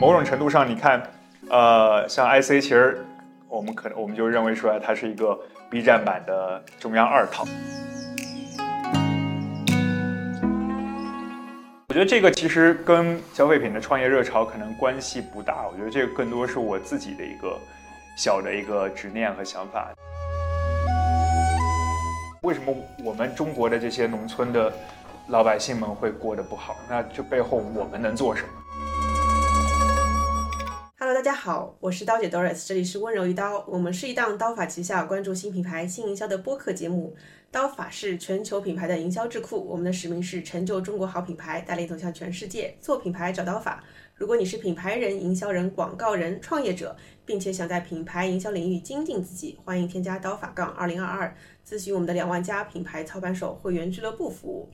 某种程度上，你看，呃，像 IC，其实我们可能我们就认为出来，它是一个 B 站版的中央二套。我觉得这个其实跟消费品的创业热潮可能关系不大，我觉得这个更多是我自己的一个小的一个执念和想法。为什么我们中国的这些农村的老百姓们会过得不好？那这背后我们能做什么大家好，我是刀姐 Doris，这里是温柔一刀，我们是一档刀法旗下关注新品牌、新营销的播客节目。刀法是全球品牌的营销智库，我们的使命是成就中国好品牌，带领走向全世界。做品牌找刀法。如果你是品牌人、营销人、广告人、创业者，并且想在品牌营销领域精进自己，欢迎添加刀法杠二零二二，咨询我们的两万家品牌操盘手会员俱乐部服务。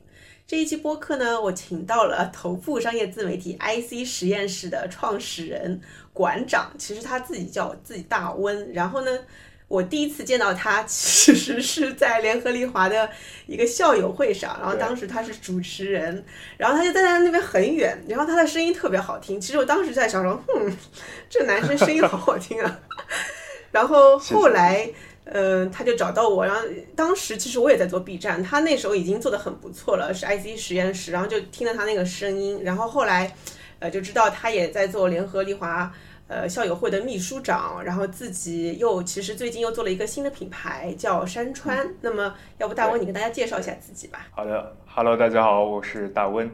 这一期播客呢，我请到了 头部商业自媒体 IC 实验室的创始人馆长，其实他自己叫自己大温，然后呢。我第一次见到他，其实是在联合利华的一个校友会上，然后当时他是主持人，然后他就站在那边很远，然后他的声音特别好听。其实我当时在想说，哼，这男生声音好好听啊。然后后来，嗯，他就找到我，然后当时其实我也在做 B 站，他那时候已经做的很不错了，是 IC 实验室，然后就听了他那个声音，然后后来，呃，就知道他也在做联合利华。呃，校友会的秘书长，然后自己又其实最近又做了一个新的品牌，叫山川。那么，要不大温你跟大家介绍一下自己吧？好的，Hello，大家好，我是大温。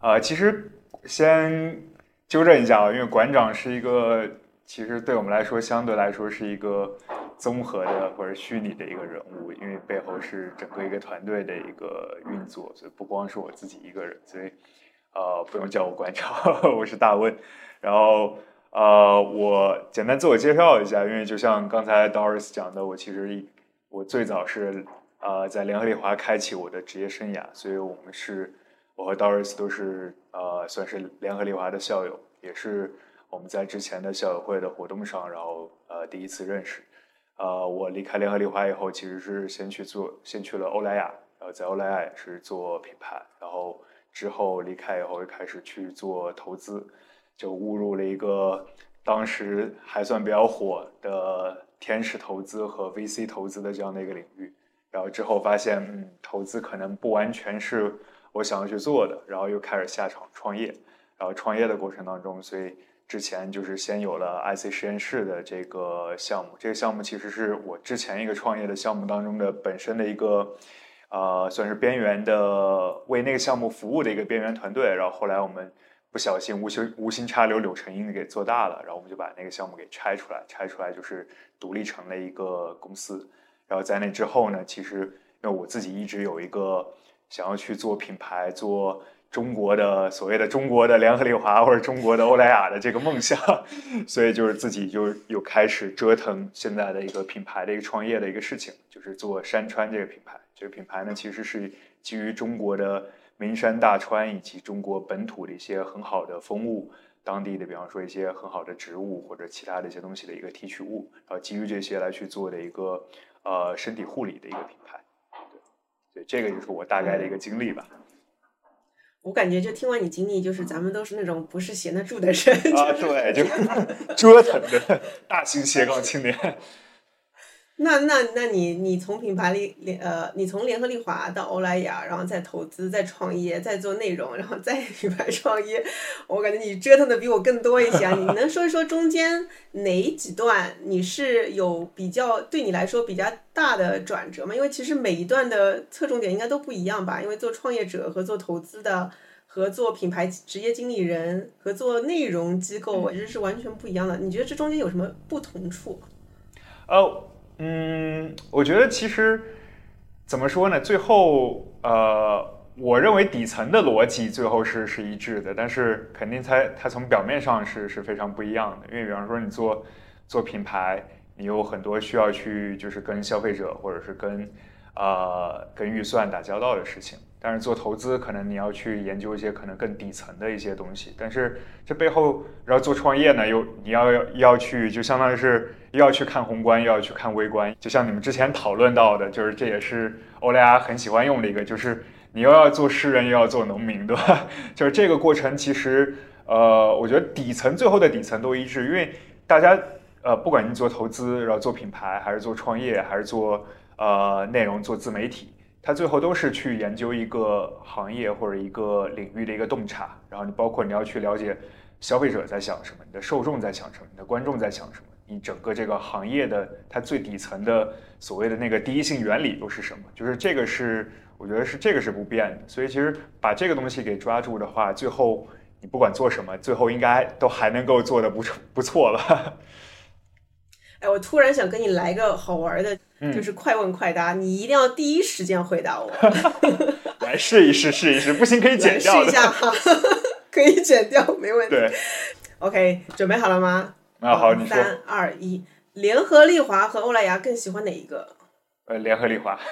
呃，其实先纠正一下啊，因为馆长是一个，其实对我们来说相对来说是一个综合的或者虚拟的一个人物，因为背后是整个一个团队的一个运作，所以不光是我自己一个人，所以呃，不用叫我馆长，我是大温，然后。呃，我简单自我介绍一下，因为就像刚才 Doris 讲的，我其实我最早是呃在联合利华开启我的职业生涯，所以我们是我和 Doris 都是呃算是联合利华的校友，也是我们在之前的校友会的活动上，然后呃第一次认识。呃，我离开联合利华以后，其实是先去做，先去了欧莱雅，然后在欧莱雅是做品牌，然后之后离开以后又开始去做投资。就误入了一个当时还算比较火的天使投资和 VC 投资的这样的一个领域，然后之后发现，嗯，投资可能不完全是我想要去做的，然后又开始下场创业，然后创业的过程当中，所以之前就是先有了 IC 实验室的这个项目，这个项目其实是我之前一个创业的项目当中的本身的一个，呃，算是边缘的为那个项目服务的一个边缘团队，然后后来我们。不小心无心无心插柳柳成荫的给做大了，然后我们就把那个项目给拆出来，拆出来就是独立成了一个公司。然后在那之后呢，其实因为我自己一直有一个想要去做品牌、做中国的所谓的中国的联合利华或者中国的欧莱雅的这个梦想，所以就是自己就又开始折腾现在的一个品牌的一个创业的一个事情，就是做山川这个品牌。这个品牌呢，其实是基于中国的。名山大川以及中国本土的一些很好的风物，当地的比方说一些很好的植物或者其他的一些东西的一个提取物，然后基于这些来去做的一个呃身体护理的一个品牌，对，对，这个就是我大概的一个经历吧。我感觉就听完你经历，就是咱们都是那种不是闲得住的人啊，对，就 折腾的大型斜杠青年。那那那你你从品牌里联呃，你从联合利华到欧莱雅，然后再投资、再创业、再做内容，然后再品牌创业，我感觉你折腾的比我更多一些啊！你能说一说中间哪几段你是有比较对你来说比较大的转折吗？因为其实每一段的侧重点应该都不一样吧？因为做创业者和做投资的，和做品牌职业经理人和做内容机构其实是完全不一样的。你觉得这中间有什么不同处？哦。嗯，我觉得其实怎么说呢？最后，呃，我认为底层的逻辑最后是是一致的，但是肯定它它从表面上是是非常不一样的。因为比方说你做做品牌，你有很多需要去就是跟消费者或者是跟呃跟预算打交道的事情。但是做投资，可能你要去研究一些可能更底层的一些东西。但是这背后，然后做创业呢，又你要要要去，就相当于是又要去看宏观，又要去看微观。就像你们之前讨论到的，就是这也是欧莱雅很喜欢用的一个，就是你又要做诗人，又要做农民，对吧？就是这个过程，其实呃，我觉得底层最后的底层都一致，因为大家呃，不管你做投资，然后做品牌，还是做创业，还是做呃内容、做自媒体，它最后都是去研究一个行业或者一个领域的一个洞察，然后你包括你要去了解消费者在想什么，你的受众在想什么，你的观众在想什么，你整个这个行业的它最底层的所谓的那个第一性原理又是什么，就是这个是我觉得是这个是不变的，所以其实把这个东西给抓住的话，最后你不管做什么，最后应该都还能够做得不不错了。哎，我突然想跟你来个好玩的，就是快问快答，你一定要第一时间回答我。来试一试，试一试，不行可以剪掉。试一下哈，可以剪掉，没问题。对，OK，准备好了吗？啊，好，你说。三二一，联合利华和欧莱雅更喜欢哪一个？呃，联合利华。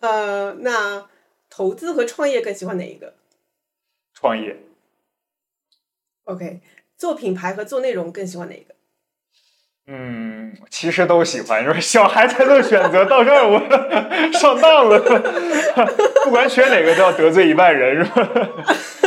呃，那投资和创业更喜欢哪一个？创业。OK。做品牌和做内容更喜欢哪一个？嗯，其实都喜欢，就是小孩才能选择。到这儿我 上当了，不管选哪个都要得罪一万人，是吧？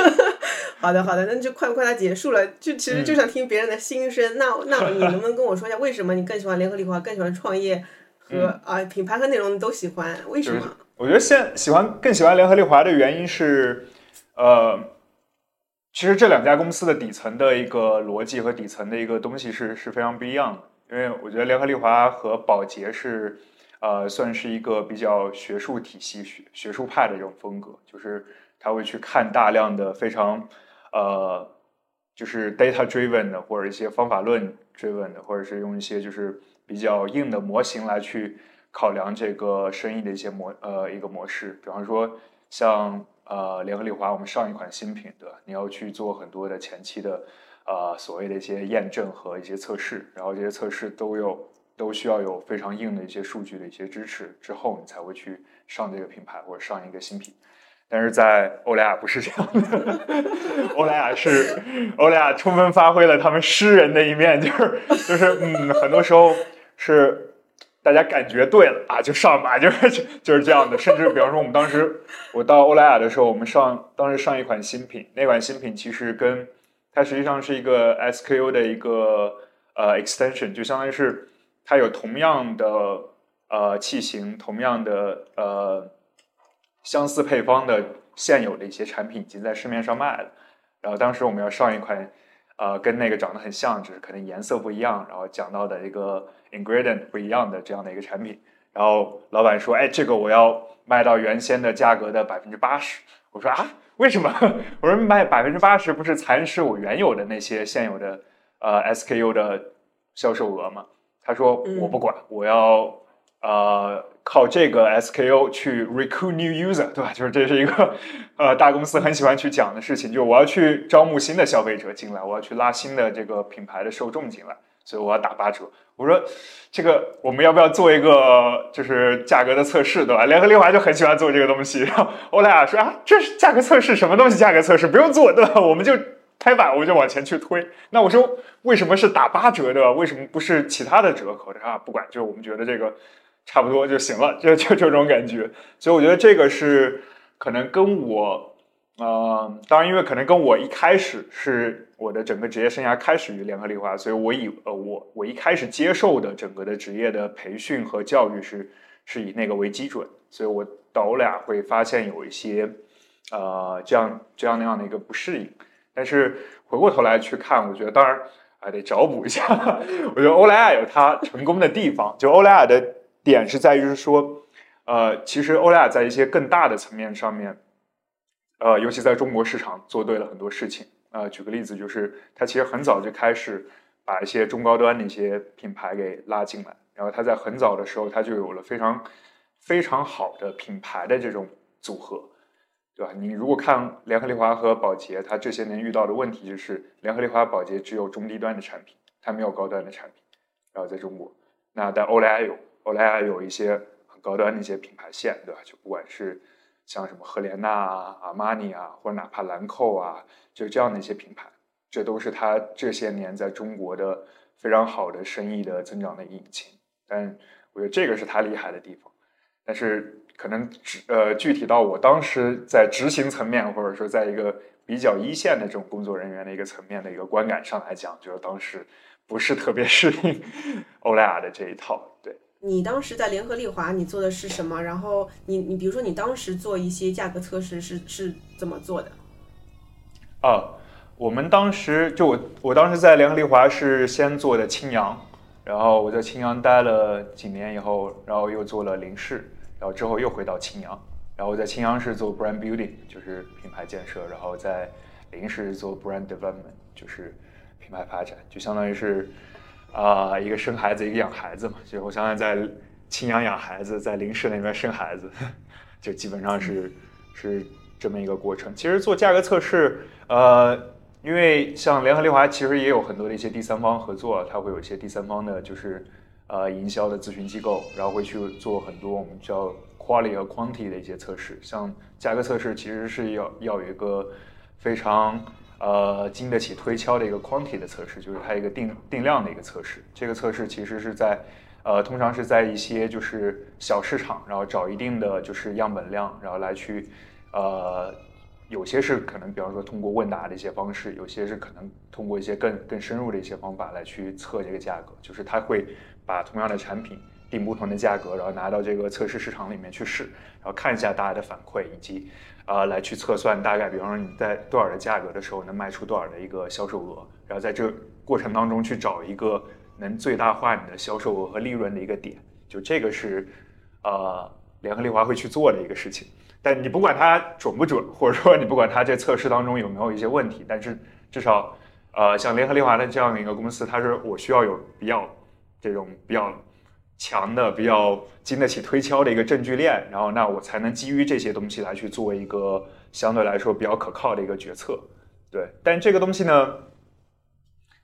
好的，好的，那就快不快？它结束了，就其实就想听别人的心声。那那你能不能跟我说一下，为什么你更喜欢联合利华，更喜欢创业和啊品牌和内容都喜欢？为什么？我觉得现喜欢更喜欢联合利华的原因是，呃。其实这两家公司的底层的一个逻辑和底层的一个东西是是非常不一样的，因为我觉得联合利华和宝洁是，呃，算是一个比较学术体系、学学术派的这种风格，就是他会去看大量的非常，呃，就是 data driven 的或者一些方法论 driven 的，或者是用一些就是比较硬的模型来去考量这个生意的一些模呃一个模式，比方说像。呃，联合利华，我们上一款新品，对吧？你要去做很多的前期的，呃，所谓的一些验证和一些测试，然后这些测试都有都需要有非常硬的一些数据的一些支持之后，你才会去上这个品牌或者上一个新品。但是在欧莱雅不是这样的，欧莱雅是欧莱雅充分发挥了他们诗人的一面，就是就是嗯，很多时候是。大家感觉对了啊，就上吧，就是就是这样的。甚至比方说，我们当时我到欧莱雅的时候，我们上当时上一款新品，那款新品其实跟它实际上是一个 SKU 的一个呃 extension，就相当于是它有同样的呃器型、同样的呃相似配方的现有的一些产品已经在市面上卖了。然后当时我们要上一款呃跟那个长得很像，只是可能颜色不一样，然后讲到的一个。Ingredient 不一样的这样的一个产品，然后老板说：“哎，这个我要卖到原先的价格的百分之八十。”我说：“啊，为什么？” 我说：“卖百分之八十不是蚕食我原有的那些现有的呃 SKU 的销售额吗？”他说：“我不管，我要呃靠这个 SKU 去 recruit new user，对吧？就是这是一个 呃大公司很喜欢去讲的事情，就我要去招募新的消费者进来，我要去拉新的这个品牌的受众进来。”所以我要打八折。我说，这个我们要不要做一个就是价格的测试，对吧？联合利华就很喜欢做这个东西。然后欧莱雅说啊，这是价格测试，什么东西价格测试不用做，对吧？我们就拍板，我们就往前去推。那我说为什么是打八折的？为什么不是其他的折扣？啊，不管，就我们觉得这个差不多就行了，就就这种感觉。所以我觉得这个是可能跟我。呃，当然，因为可能跟我一开始是我的整个职业生涯开始于联合利华，所以我以呃我我一开始接受的整个的职业的培训和教育是是以那个为基准，所以我到欧莱雅会发现有一些呃这样这样那样的一个不适应，但是回过头来去看，我觉得当然还得找补一下。我觉得欧莱雅有它成功的地方，就欧莱雅的点是在于是说，呃，其实欧莱雅在一些更大的层面上面。呃，尤其在中国市场做对了很多事情。呃，举个例子，就是他其实很早就开始把一些中高端的一些品牌给拉进来，然后他在很早的时候他就有了非常非常好的品牌的这种组合，对吧？你如果看联合利华和宝洁，它这些年遇到的问题就是联合利华、宝洁只有中低端的产品，它没有高端的产品。然后在中国，那但欧莱雅有，欧莱雅有一些很高端的一些品牌线，对吧？就不管是像什么赫莲娜啊、阿玛尼啊，或者哪怕兰蔻啊，就这样的一些品牌，这都是它这些年在中国的非常好的生意的增长的引擎。但我觉得这个是它厉害的地方。但是可能执呃具体到我当时在执行层面，或者说在一个比较一线的这种工作人员的一个层面的一个观感上来讲，就是当时不是特别适应 欧莱雅的这一套。对你当时在联合利华，你做的是什么？然后你你比如说你当时做一些价格测试是是怎么做的？啊，我们当时就我我当时在联合利华是先做的青扬，然后我在青扬待了几年以后，然后又做了林氏，然后之后又回到青扬，然后在青扬是做 brand building，就是品牌建设，然后在林氏做 brand development，就是品牌发展，就相当于是啊、一个生孩子一个养孩子嘛，就我相当于在青阳养孩子，在林氏那边生孩子，就基本上是是这么一个过程。其实做价格测试，呃，因为像联合利华其实也有很多的一些第三方合作，它会有一些第三方的，就是呃营销的咨询机构，然后会去做很多我们叫 quality 和 quantity 的一些测试。像价格测试其实是要要有一个非常呃经得起推敲的一个 quantity 的测试，就是它一个定定量的一个测试。这个测试其实是在呃，通常是在一些就是小市场，然后找一定的就是样本量，然后来去，呃，有些是可能比方说通过问答的一些方式，有些是可能通过一些更更深入的一些方法来去测这个价格，就是它会把同样的产品定不同的价格，然后拿到这个测试市场里面去试，然后看一下大家的反馈，以及呃来去测算大概，比方说你在多少的价格的时候能卖出多少的一个销售额，然后在这过程当中去找一个能最大化你的销售额和利润的一个点，就这个是呃联合利华会去做的一个事情。但你不管它准不准，或者说你不管它这测试当中有没有一些问题，但是至少呃像联合利华的这样的一个公司，它是我需要有比较这种比较强的、比较经得起推敲的一个证据链，然后那我才能基于这些东西来去做一个相对来说比较可靠的一个决策。对，但这个东西呢，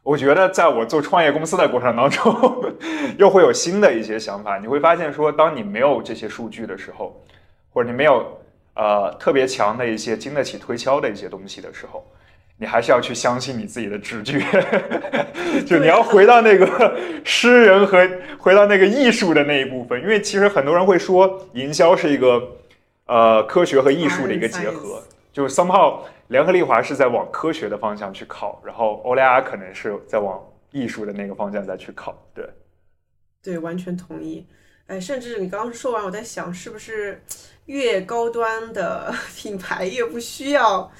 我觉得在我做创业公司的过程当中，又会有新的一些想法。你会发现说，当你没有这些数据的时候，或者你没有呃特别强的一些经得起推敲的一些东西的时候，你还是要去相信你自己的直觉，就你要回到那个 诗人和回到那个艺术的那一部分。因为其实很多人会说，营销是一个呃科学和艺术的一个结合，就是 somehow 联合利华是在往科学的方向去靠，然后欧莱雅可能是在往艺术的那个方向再去靠。对，对，完全同意。哎，甚至你刚刚说完，我在想，是不是越高端的品牌越不需要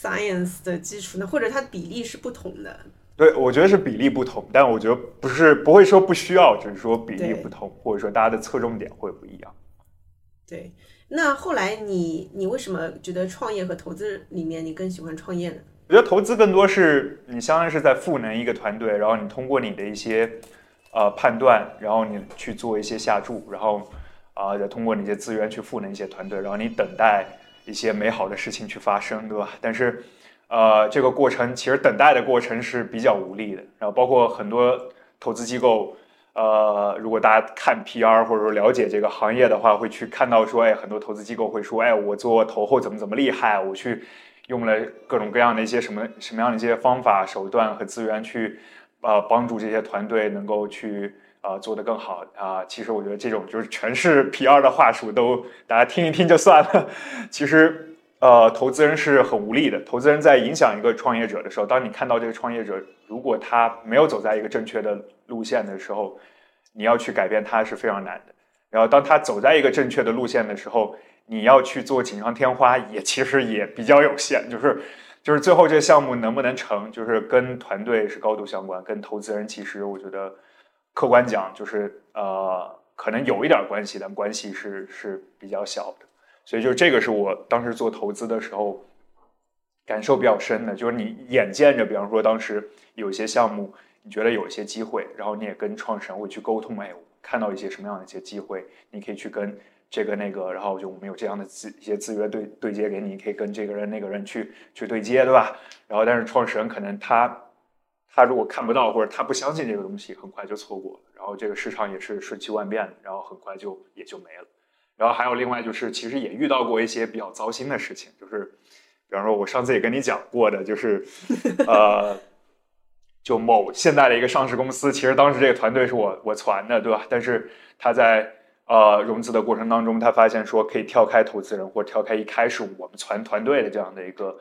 science 的基础呢？或者它比例是不同的？对，我觉得是比例不同，但我觉得不是不会说不需要，只是说比例不同，或者说大家的侧重点会不一样。对。那后来你你为什么觉得创业和投资里面你更喜欢创业呢？我觉得投资更多是你相当于是在赋能一个团队，然后你通过你的一些呃判断，然后你去做一些下注，然后啊、再通过你的资源去赋能一些团队，然后你等待一些美好的事情去发生，对吧？但是呃，这个过程其实等待的过程是比较无力的，然后包括很多投资机构。呃，如果大家看 PR 或者说了解这个行业的话，会去看到说，哎，很多投资机构会说，哎，我做投后怎么怎么厉害，我去用了各种各样的一些什么什么样的一些方法、手段和资源去，呃，帮助这些团队能够去呃做得更好啊、其实我觉得这种就是全是 PR 的话术，都大家听一听就算了。其实呃，投资人是很无力的。投资人在影响一个创业者的时候，当你看到这个创业者如果他没有走在一个正确的路线的时候，你要去改变他是非常难的。然后当他走在一个正确的路线的时候，你要去做锦上添花，也其实也比较有限。就是就是最后这个项目能不能成，就是跟团队是高度相关，跟投资人其实我觉得客观讲就是呃可能有一点关系，但关系是是比较小的。所以就这个是我当时做投资的时候感受比较深的，就是你眼见着，比方说当时有一些项目，你觉得有一些机会，然后你也跟创始人会去沟通，哎，看到一些什么样的一些机会，你可以去跟这个那个，然后就我们有这样的资一些资源对对接给，你可以跟这个人那个人去去对接，对吧？然后但是创始人可能他他如果看不到或者他不相信这个东西，很快就错过了，然后这个市场也是瞬息万变的，然后很快就也就没了。然后还有另外就是，其实也遇到过一些比较糟心的事情，就是，比方说我上次也跟你讲过的，就是，呃，就某现在的一个上市公司，其实当时这个团队是我我传的，对吧？但是他在呃融资的过程当中，他发现说可以跳开投资人或跳开一开始我们团团队的这样的一个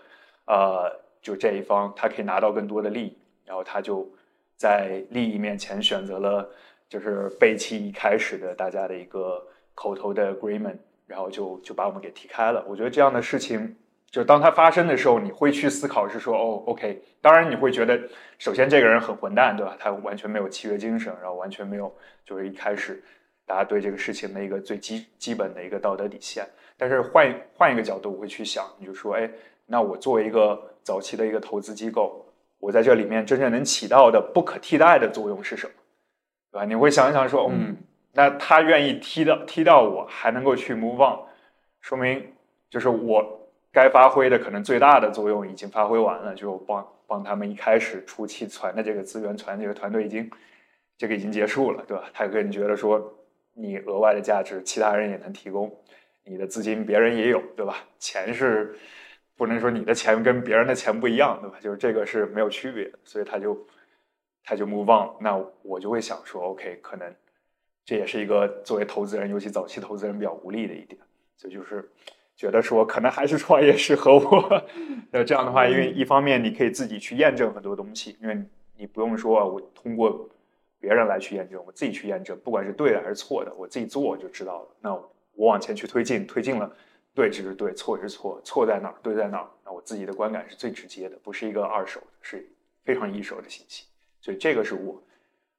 呃就这一方，他可以拿到更多的利益，然后他就在利益面前选择了就是背弃一开始的大家的一个口头的 agreement，然后就就把我们给踢开了。我觉得这样的事情。就当它发生的时候，你会去思考是说，哦，OK，当然你会觉得，首先这个人很混蛋，对吧？他完全没有契约精神，然后完全没有就是一开始大家对这个事情的一个最基基本的一个道德底线。但是换换一个角度，我会去想，你就说，哎，那我作为一个早期的一个投资机构，我在这里面真正能起到的不可替代的作用是什么？对吧？你会想一想说，嗯，那他愿意踢到踢到我，还能够去 move on，说明就是我。该发挥的可能最大的作用已经发挥完了，就帮帮他们一开始初期传的这个资源传这个团队已经这个已经结束了，对吧？他个人觉得说你额外的价值其他人也能提供，你的资金别人也有，对吧？钱是不能说你的钱跟别人的钱不一样，对吧？就是这个是没有区别的，所以他就他就 move on。那我就会想说，OK，可能这也是一个作为投资人，尤其早期投资人比较无力的一点，所以就是。觉得说可能还是创业适合我，那这样的话，因为一方面你可以自己去验证很多东西，因为你不用说我通过别人来去验证，我自己去验证，不管是对的还是错的，我自己做我就知道了。那我往前去推进，推进了，对就是对，错是错，错在哪儿，对在哪儿，那我自己的观感是最直接的，不是一个二手的，是非常一手的信息。所以这个是我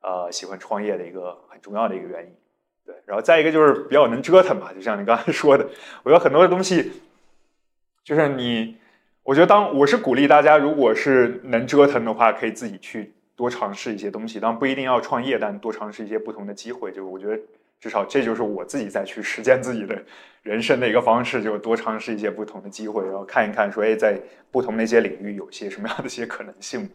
呃喜欢创业的一个很重要的一个原因。对，然后再一个就是比较能折腾嘛，就像你刚才说的，我觉得很多的东西，就是你，我觉得当我是鼓励大家，如果是能折腾的话，可以自己去多尝试一些东西，当不一定要创业，但多尝试一些不同的机会，就我觉得至少这就是我自己在去实践自己的人生的一个方式，就多尝试一些不同的机会，然后看一看说，哎，在不同的一些领域有些什么样的一些可能性。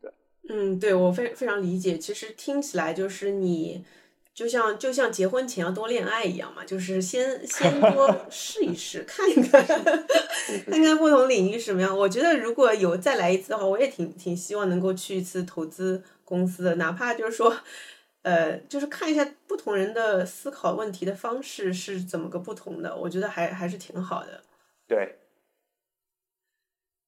对，嗯，对我非非常理解，其实听起来就是你。就像就像结婚前要多恋爱一样嘛，就是先先多 试一试，看一看，看看不同领域什么样。我觉得如果有再来一次的话，我也挺挺希望能够去一次投资公司的，哪怕就是说，呃，就是看一下不同人的思考问题的方式是怎么个不同的，我觉得还还是挺好的。对。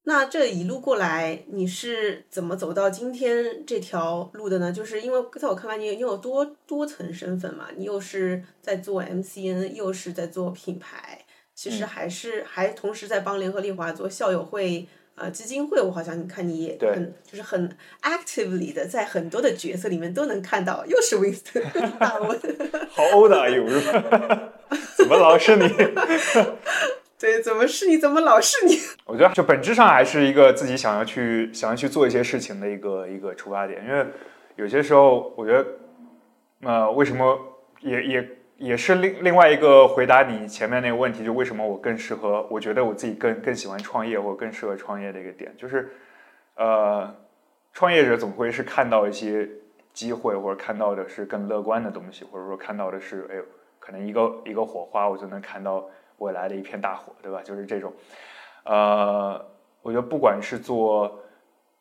那这一路过来，你是怎么走到今天这条路的呢？就是因为在我看来，你你有多多层身份嘛，你又是在做 MCN，又是在做品牌，其实还是还同时在帮联合利华做校友会呃基金会。我好像看你也很就是很 actively 的在很多的角色里面都能看到，又是 Winston 大文，好欧的有是吧？怎么老是你？对，怎么是你？怎么老是你？我觉得，就本质上还是一个自己想要去、想要去做一些事情的一个一个出发点。因为有些时候，我觉得，呃，为什么也也也是另另外一个回答你前面那个问题，就为什么我更适合？我觉得我自己更更喜欢创业，或更适合创业的一个点，就是，呃，创业者总会是看到一些机会，或者看到的是更乐观的东西，或者说看到的是，哎呦，可能一个一个火花，我就能看到。未来的一片大火，对吧？就是这种，呃，我觉得不管是做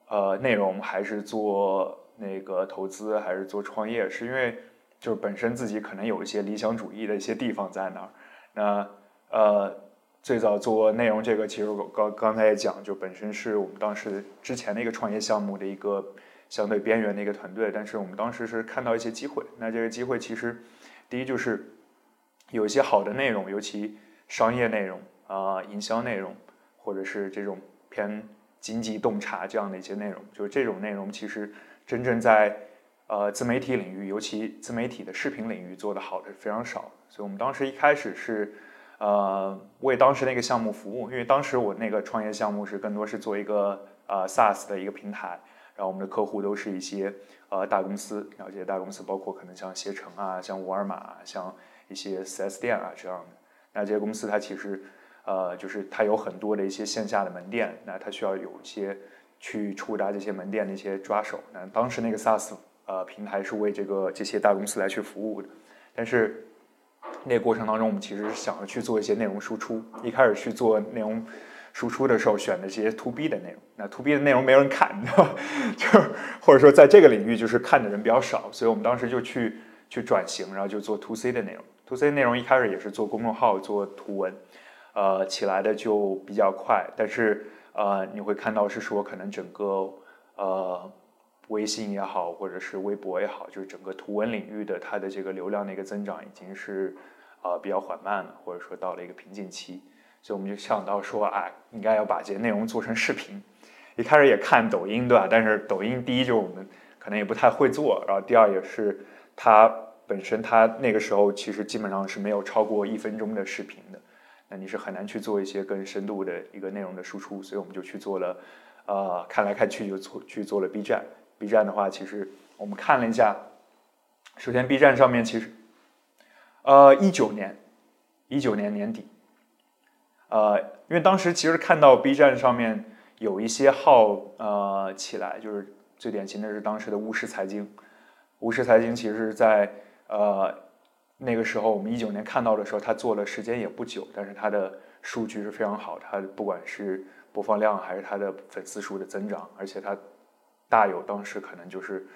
呃内容，还是做那个投资，还是做创业，是因为就是本身自己可能有一些理想主义的一些地方在那儿。那呃，最早做内容这个，其实我刚刚才也讲，就本身是我们当时之前的一个创业项目的一个相对边缘的一个团队，但是我们当时是看到一些机会。那这个机会其实第一就是有一些好的内容，尤其。商业内容啊，营销内容，或者是这种偏经济洞察这样的一些内容，就是这种内容其实真正在呃自媒体领域，尤其自媒体的视频领域做的好的非常少。所以我们当时一开始是呃为当时那个项目服务，因为当时我那个创业项目是更多是做一个呃 SaaS 的一个平台，然后我们的客户都是一些呃大公司，然后这些大公司包括可能像携程啊、像沃尔玛、像一些 4S 店啊这样的。那这些公司它其实，呃，就是它有很多的一些线下的门店，那它需要有一些去触达这些门店的一些抓手。那当时那个 SaaS 呃平台是为这个这些大公司来去服务的，但是那个过程当中，我们其实是想要去做一些内容输出。一开始去做内容输出的时候，选的这些 To B 的内容，那 To B 的内容没人看，你知道吧？就或者说在这个领域就是看的人比较少，所以我们当时就去。去转型，然后就做 to C 的内容。to C 内容一开始也是做公众号做图文，呃，起来的就比较快，但是呃，你会看到是说可能整个呃微信也好，或者是微博也好，就是整个图文领域的它的这个流量的一个增长已经是呃比较缓慢了，或者说到了一个瓶颈期，所以我们就想到说，啊，应该要把这些内容做成视频。一开始也看抖音，对吧？但是抖音第一就是我们可能也不太会做，然后第二也是它本身它那个时候其实基本上是没有超过一分钟的视频的，那你是很难去做一些更深度的一个内容的输出，所以我们就去做了，呃，看来看去就做去做了 B 站。B 站的话，其实我们看了一下，首先 B 站上面其实，呃，一九年，一九年年底，呃，因为当时其实看到 B 站上面。有一些号呃起来，就是最典型的是当时的巫师财经。巫师财经其实在呃那个时候，我们一九年看到的时候，它做的时间也不久，但是它的数据是非常好，它不管是播放量还是它的粉丝数的增长，而且它大有当时可能就是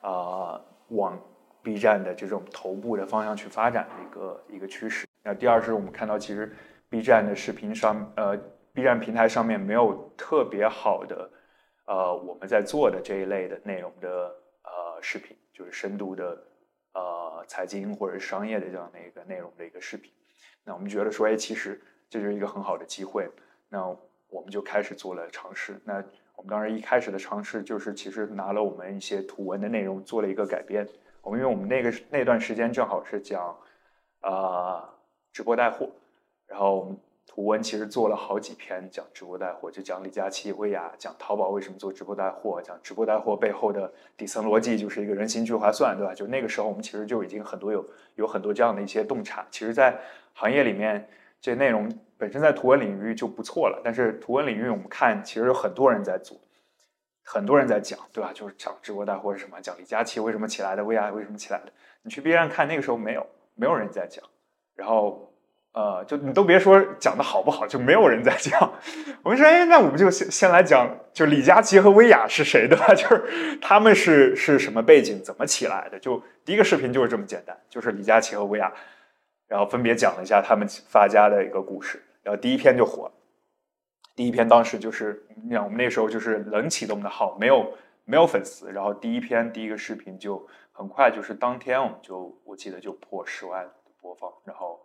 啊往 B 站的这种头部的方向去发展的一个一个趋势。那第二是我们看到，其实 B 站的视频上呃。B 站平台上面没有特别好的，呃，我们在做的这一类的内容的呃视频，就是深度的呃财经或者商业的这样的一个内容的一个视频。那我们觉得说，哎，其实这就是一个很好的机会。那我们就开始做了尝试。那我们当时一开始的尝试就是，其实拿了我们一些图文的内容做了一个改编。我们因为我们那个那段时间正好是讲啊直播带货，然后我们。图文其实做了好几篇讲直播带货，就讲李佳琦、薇娅，讲淘宝为什么做直播带货，讲直播带货背后的底层逻辑就是一个人形聚划算，对吧？就那个时候我们其实就已经很多有有很多这样的一些洞察。其实，在行业里面，这内容本身在图文领域就不错了，但是图文领域我们看其实有很多人在做，很多人在讲，对吧？就是讲直播带货是什么，讲李佳琦为什么起来的，薇娅为什么起来的。你去 B 站看，那个时候没有，没有人在讲，然后。呃，就你都别说讲的好不好，就没有人在讲。我们说，哎，那我们就先先来讲，就李佳琦和薇娅是谁，对吧？就是他们是是什么背景，怎么起来的？就第一个视频就是这么简单，就是李佳琦和薇娅，然后分别讲了一下他们发家的一个故事，然后第一篇就火了。第一篇当时就是，你想我们那时候就是冷启动的号，没有没有粉丝，然后第一篇第一个视频就很快，就是当天我们就我记得就破十万播放，然后。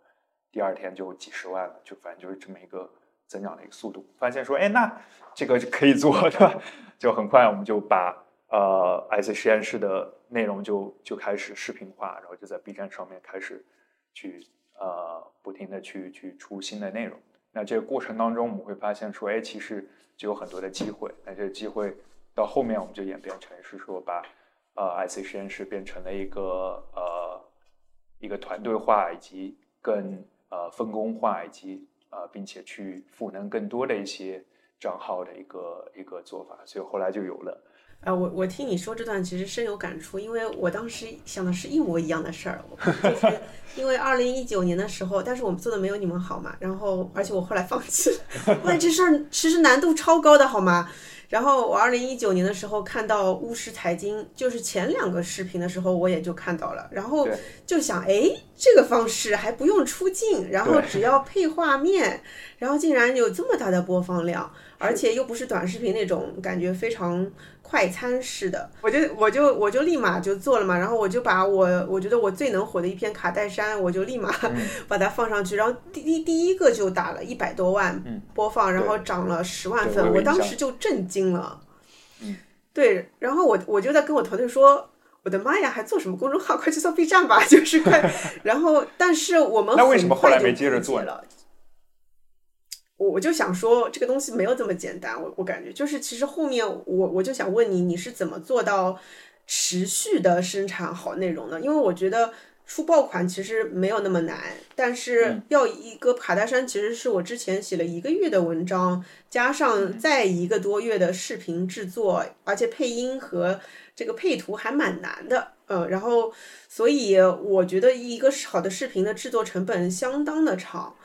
第二天就几十万了，就反正就是这么一个增长的一个速度。发现说，哎，那这个可以做，对 吧？就很快我们就把呃 IC 实验室的内容就就开始视频化，然后就在 B 站上面开始去呃不停的去去出新的内容。那这个过程当中，我们会发现说，哎，其实就有很多的机会。那这个机会到后面我们就演变成是说，把呃 IC 实验室变成了一个呃一个团队化以及更呃，分工化以及呃，并且去赋能更多的一些账号的一个一个做法，所以后来就有了。啊，我我听你说这段其实深有感触，因为我当时想的是一模一样的事儿，就是 因为二零一九年的时候，但是我们做的没有你们好嘛，然后而且我后来放弃了，哇，这事儿其实难度超高的好吗？然后我二零一九年的时候看到巫师财经，就是前两个视频的时候我也就看到了，然后就想，哎，这个方式还不用出镜，然后只要配画面，然后竟然有这么大的播放量，而且又不是短视频那种感觉非常。快餐式的，我就我就我就立马就做了嘛，然后我就把我我觉得我最能火的一篇卡戴珊，我就立马 把它放上去，然后第第第一个就打了一百多万播放，然后涨了十万粉，我当时就震惊了。对，然后我我就在跟我团队说，我的妈呀，还做什么公众号？快去做 B 站吧，就是快。然后，但是我们那为什么后来没接着做了？我我就想说，这个东西没有这么简单。我我感觉就是，其实后面我我就想问你，你是怎么做到持续的生产好内容的？因为我觉得出爆款其实没有那么难，但是要一个卡戴珊，其实是我之前写了一个月的文章，加上再一个多月的视频制作，而且配音和这个配图还蛮难的。嗯，然后所以我觉得一个好的视频的制作成本相当的长。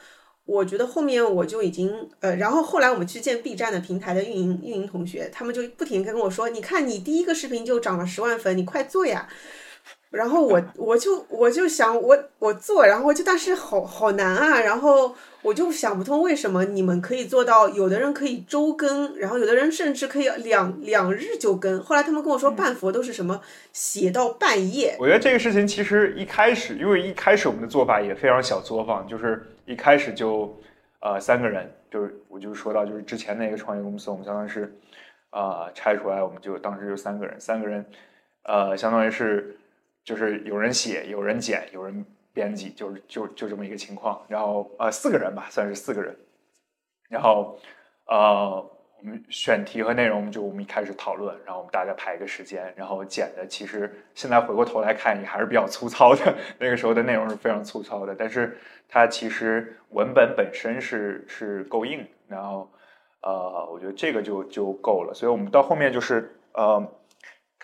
我觉得后面我就已经呃，然后后来我们去见 B 站的平台的运营运营同学，他们就不停跟我说：“你看你第一个视频就涨了十万粉，你快做呀！”然后我我就我就想我我做，然后就但是好好难啊，然后我就想不通为什么你们可以做到，有的人可以周更，然后有的人甚至可以两两日就更。后来他们跟我说半佛都是什么写到半夜。我觉得这个事情其实一开始，因为一开始我们的做法也非常小作坊，就是一开始就呃三个人，就是我就说到就是之前那个创业公司，我们相当于是呃拆出来，我们就当时就三个人，三个人呃相当于是。就是有人写，有人剪，有人编辑，就是就就这么一个情况。然后呃，四个人吧，算是四个人。然后呃，选题和内容就我们一开始讨论，然后我们大家排一个时间，然后剪的。其实现在回过头来看，也还是比较粗糙的。那个时候的内容是非常粗糙的，但是它其实文本本身是是够硬。然后呃，我觉得这个就就够了。所以我们到后面就是呃。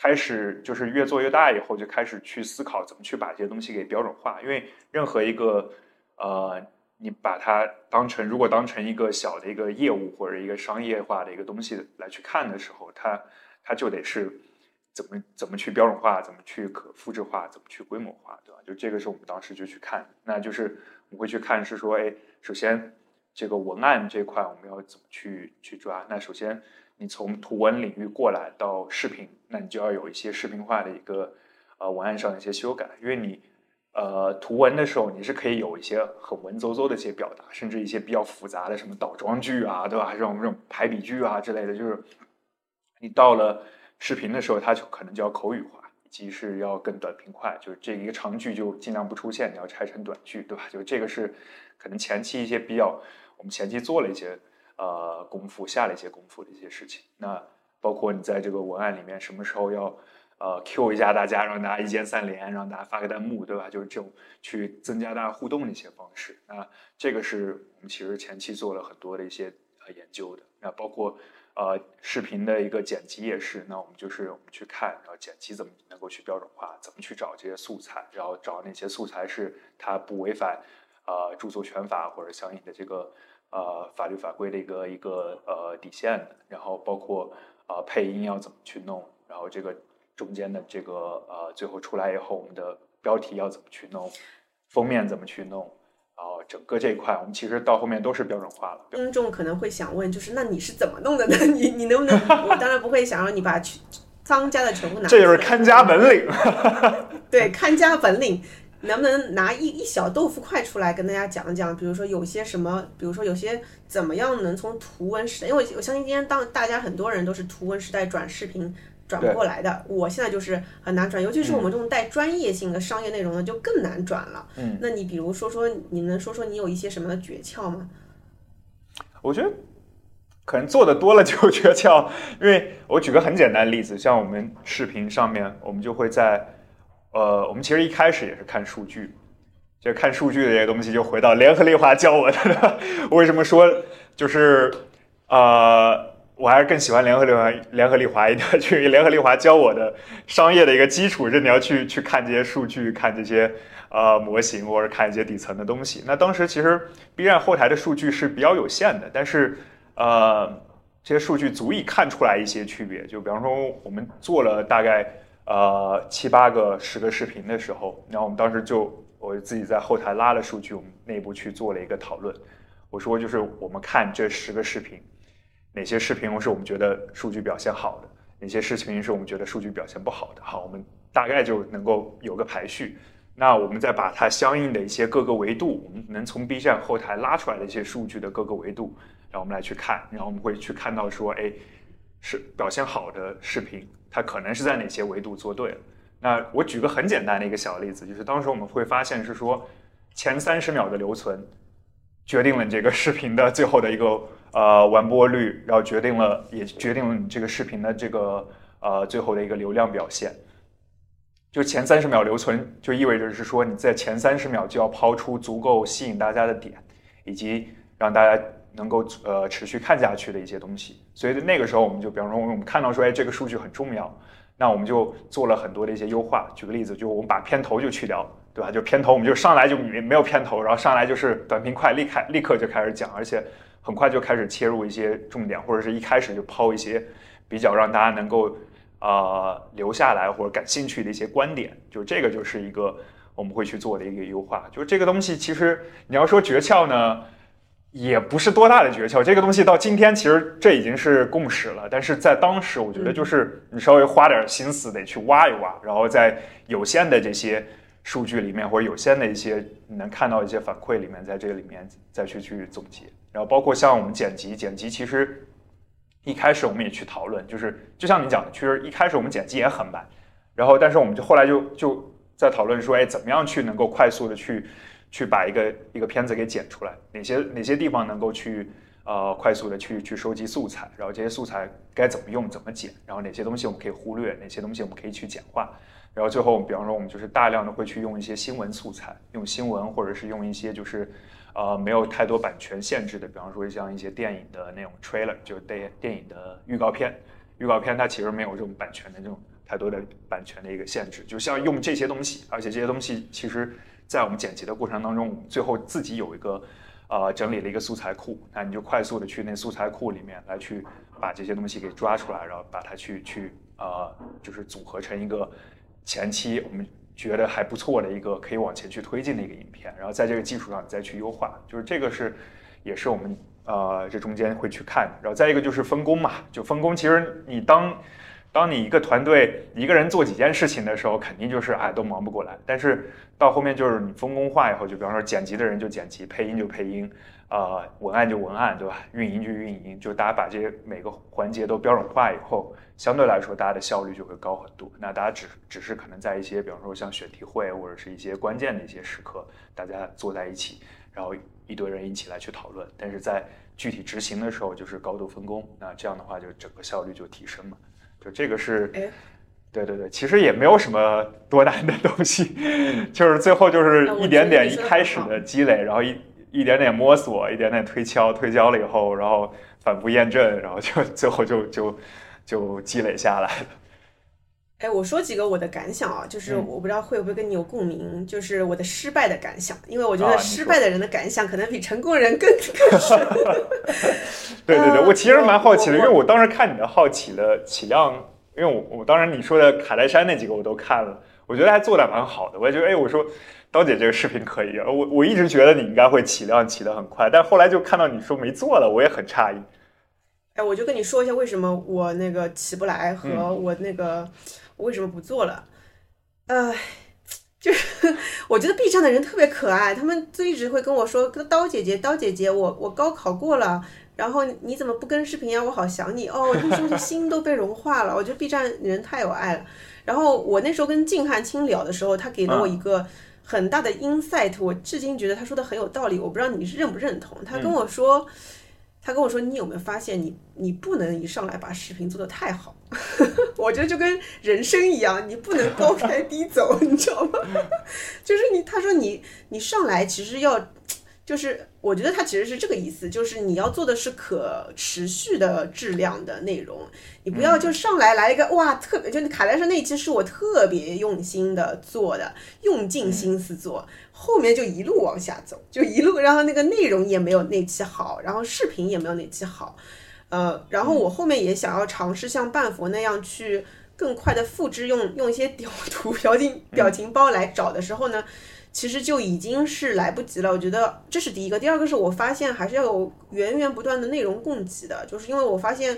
开始就是越做越大以后，就开始去思考怎么去把这些东西给标准化。因为任何一个呃，你把它当成如果当成一个小的一个业务或者一个商业化的一个东西来去看的时候，它它就得是怎么怎么去标准化，怎么去可复制化，怎么去规模化，对吧？就这个是我们当时就去看，那就是我们会去看是说，哎，首先这个文案这块我们要怎么去去抓？那首先。你从图文领域过来到视频，那你就要有一些视频化的一个呃文案上的一些修改，因为你呃图文的时候你是可以有一些很文绉绉的一些表达，甚至一些比较复杂的什么倒装句啊，对吧？这种这种排比句啊之类的，就是你到了视频的时候，它就可能就要口语化，以及是要更短平快，就是这一个长句就尽量不出现，你要拆成短句，对吧？就这个是可能前期一些比较，我们前期做了一些。呃，功夫下了一些功夫的一些事情，那包括你在这个文案里面什么时候要呃 Q 一下大家，让大家一键三连，让大家发个弹幕，对吧？就是这种去增加大家互动的一些方式。那这个是我们其实前期做了很多的一些呃研究的。那包括呃视频的一个剪辑也是，那我们就是我们去看，然后剪辑怎么能够去标准化，怎么去找这些素材，然后找哪些素材是它不违反呃著作权法或者相应的这个。呃，法律法规的一个一个呃底线的，然后包括呃配音要怎么去弄，然后这个中间的这个呃最后出来以后，我们的标题要怎么去弄，封面怎么去弄，然后整个这一块，我们其实到后面都是标准化了。听众可能会想问，就是那你是怎么弄的呢？你你能不能？我当然不会想让你把仓家的全部拿。这就是看家本领。对，看家本领。能不能拿一一小豆腐块出来跟大家讲讲？比如说有些什么，比如说有些怎么样能从图文时代？因为我相信今天当大家很多人都是图文时代转视频转不过来的，我现在就是很难转，尤其是我们这种带专业性的商业内容的就更难转了。嗯，那你比如说说，你能说说你有一些什么的诀窍吗？我觉得可能做的多了就有诀窍，因为我举个很简单的例子，像我们视频上面，我们就会在。呃，我们其实一开始也是看数据，就看数据的这些东西，就回到联合利华教我的。为什么说就是呃，我还是更喜欢联合利华联合利华一点，就联合利华教我的商业的一个基础，是你要去去看这些数据，看这些呃模型，或者看一些底层的东西。那当时其实 B 站后台的数据是比较有限的，但是呃，这些数据足以看出来一些区别。就比方说，我们做了大概。呃，七八个、十个视频的时候，然后我们当时就我自己在后台拉了数据，我们内部去做了一个讨论。我说，就是我们看这十个视频，哪些视频是我们觉得数据表现好的，哪些视频是我们觉得数据表现不好的。好，我们大概就能够有个排序。那我们再把它相应的一些各个维度，我们能从 B 站后台拉出来的一些数据的各个维度，然后我们来去看，然后我们会去看到说，哎，是表现好的视频。它可能是在哪些维度做对了？那我举个很简单的一个小例子，就是当时我们会发现是说，前三十秒的留存决定了你这个视频的最后的一个呃完播率，然后决定了也决定了你这个视频的这个呃最后的一个流量表现。就前三十秒留存，就意味着是说你在前三十秒就要抛出足够吸引大家的点，以及让大家。能够呃持续看下去的一些东西，所以那个时候我们就，比方说我们看到说，哎，这个数据很重要，那我们就做了很多的一些优化。举个例子，就我们把片头就去掉，对吧？就片头我们就上来就没没有片头，然后上来就是短平快，立开立刻就开始讲，而且很快就开始切入一些重点，或者是一开始就抛一些比较让大家能够呃留下来或者感兴趣的一些观点，就这个就是一个我们会去做的一个优化。就是这个东西其实你要说诀窍呢，也不是多大的诀窍。这个东西到今天其实这已经是共识了，但是在当时我觉得就是你稍微花点心思得去挖一挖，然后在有限的这些数据里面或者有限的一些你能看到一些反馈里面，在这个里面再去去总结。然后包括像我们剪辑，剪辑其实。一开始我们也去讨论，就是就像你讲的，其实一开始我们剪辑也很慢，然后但是我们就后来就就在讨论说，哎，怎么样去能够快速的去去把一个一个片子给剪出来？哪些哪些地方能够去呃快速的去去收集素材？然后这些素材该怎么用？怎么剪？然后哪些东西我们可以忽略？哪些东西我们可以去简化？然后最后，我们比方说我们就是大量的会去用一些新闻素材，用新闻或者是用一些就是。呃，没有太多版权限制的，比方说像一些电影的那种 trailer，就是电电影的预告片，预告片它其实没有这种版权的这种太多的版权的一个限制，就像用这些东西，而且这些东西其实，在我们剪辑的过程当中，最后自己有一个呃整理了一个素材库，那你就快速的去那素材库里面来去把这些东西给抓出来，然后把它去去呃就是组合成一个前期我们。觉得还不错的一个可以往前去推进的一个影片，然后在这个基础上你再去优化，就是这个是，也是我们呃这中间会去看的。然后再一个就是分工嘛，就分工，其实你当当你一个团队一个人做几件事情的时候，肯定就是哎都忙不过来。但是到后面就是你分工化以后，就比方说剪辑的人就剪辑，配音就配音。呃，文案就文案，对吧？运营就运营，就大家把这些每个环节都标准化以后，相对来说大家的效率就会高很多。那大家只只是可能在一些，比方说像选题会或者是一些关键的一些时刻，大家坐在一起，然后一堆人一起来去讨论。但是在具体执行的时候，就是高度分工。那这样的话，就整个效率就提升了。就这个是，对对对，其实也没有什么多难的东西，就是最后就是 一点点一开始的积累，然后一。一点点摸索，一点点推敲，推敲了以后，然后反复验证，然后就最后就就就积累下来了。哎，我说几个我的感想啊，就是我不知道会不会跟你有共鸣，就是我的失败的感想，因为我觉得失败的人的感想可能比成功人更更深。对对对，我其实蛮好奇的，因为我当时看你的好奇的起量，因为我我当然你说的卡戴珊那几个我都看了，我觉得还做的蛮好的，我也觉得哎，我说。刀姐这个视频可以，我我一直觉得你应该会起量起得很快，但后来就看到你说没做了，我也很诧异。哎，我就跟你说一下为什么我那个起不来和我那个我为什么不做了。哎，就是 我觉得 B 站的人特别可爱，他们就一直会跟我说：“刀姐姐，刀姐姐，我我高考过了，然后你怎么不跟视频呀？我好想你哦。”那时候心都被融化了。我觉得 B 站人太有爱了。然后我那时候跟静汉清聊的时候，他给了我一个。很大的 insight，我至今觉得他说的很有道理。我不知道你是认不认同。他跟我说，他跟我说，你有没有发现，你你不能一上来把视频做得太好。我觉得就跟人生一样，你不能高开低走，你知道吗？就是你，他说你你上来其实要。就是我觉得他其实是这个意思，就是你要做的是可持续的质量的内容，你不要就上来来一个哇，特别就卡戴珊那期是我特别用心的做的，用尽心思做，后面就一路往下走，就一路，然后那个内容也没有那期好，然后视频也没有那期好，呃，然后我后面也想要尝试像半佛那样去更快的复制，用用一些 屌图表情表情包来找的时候呢。其实就已经是来不及了，我觉得这是第一个。第二个是我发现还是要有源源不断的内容供给的，就是因为我发现，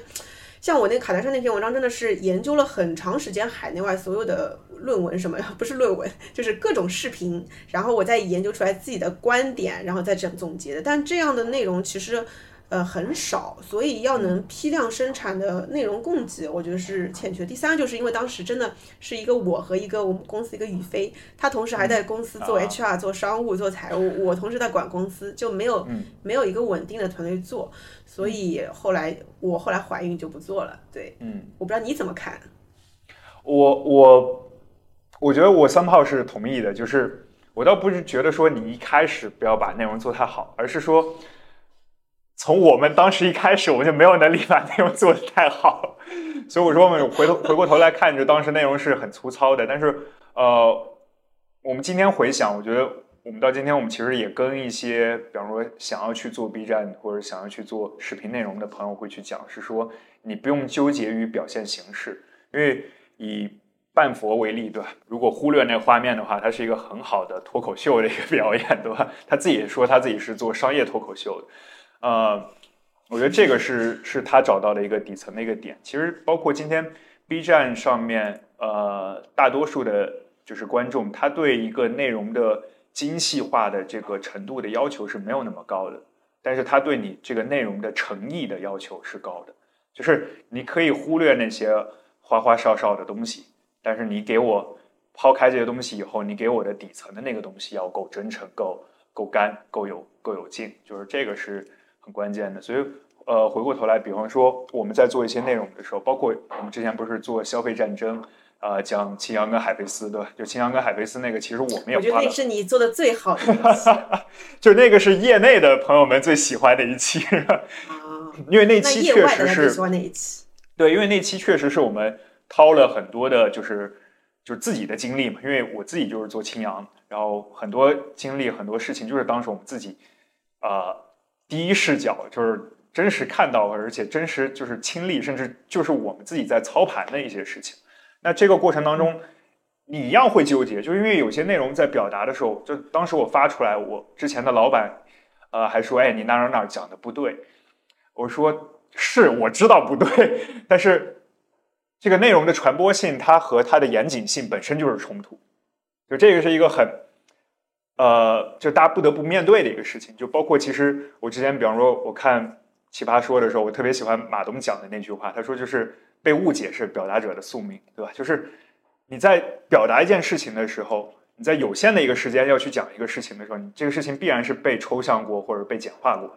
像我那卡戴珊那篇文章，真的是研究了很长时间海内外所有的论文什么，不是论文，就是各种视频，然后我再研究出来自己的观点，然后再整总结的。但这样的内容其实。呃，很少，所以要能批量生产的内容供给，我觉得是欠缺。第三，就是因为当时真的是一个我和一个我们公司一个宇飞，他同时还在公司做 HR、做商务、做财务，我同时在管公司，就没有没有一个稳定的团队做，所以后来我后来怀孕就不做了。对，嗯，我不知道你怎么看。我我我觉得我三炮是同意的，就是我倒不是觉得说你一开始不要把内容做太好，而是说。从我们当时一开始，我们就没有能力把内容做得太好，所以我说我们回头回过头来看，就当时内容是很粗糙的。但是，呃，我们今天回想，我觉得我们到今天，我们其实也跟一些，比方说想要去做 B 站或者想要去做视频内容的朋友会去讲，是说你不用纠结于表现形式，因为以半佛为例，对吧？如果忽略那画面的话，它是一个很好的脱口秀的一个表演，对吧？他自己说他自己是做商业脱口秀的，呃，我觉得这个是是他找到的一个底层的一个点。其实包括今天 B 站上面，呃，大多数的就是观众，他对一个内容的精细化的这个程度的要求是没有那么高的，但是他对你这个内容的诚意的要求是高的，就是你可以忽略那些花花哨哨的东西。但是你给我抛开这些东西以后，你给我的底层的那个东西要够真诚、够够干、够有够有劲，就是这个是很关键的。所以，呃，回过头来，比方说我们在做一些内容的时候，包括我们之前不是做消费战争，呃，讲秦阳跟海飞丝，对吧？就秦阳跟海飞丝那个，其实我们也我觉得那是你做的最好的一期，就那个是业内的朋友们最喜欢的一期，啊，因为那期确实是外的人最喜欢那一期，对，因为那期确实是我们掏了很多的，就是就是自己的经历嘛。因为我自己就是做青阳，然后很多经历很多事情，就是当时我们自己啊、第一视角，就是真实看到，而且真实就是亲历，甚至就是我们自己在操盘的一些事情。那这个过程当中，你一样会纠结，就是因为有些内容在表达的时候，就当时我发出来，我之前的老板呃还说，哎，你哪哪哪讲的不对。我说是，我知道不对，但是这个内容的传播性，它和它的严谨性本身就是冲突，就这个是一个很，呃，就大家不得不面对的一个事情。就包括其实我之前，比方说我看《奇葩说》的时候，我特别喜欢马东讲的那句话，他说就是被误解是表达者的宿命，对吧？就是你在表达一件事情的时候，你在有限的一个时间要去讲一个事情的时候，你这个事情必然是被抽象过或者被简化过。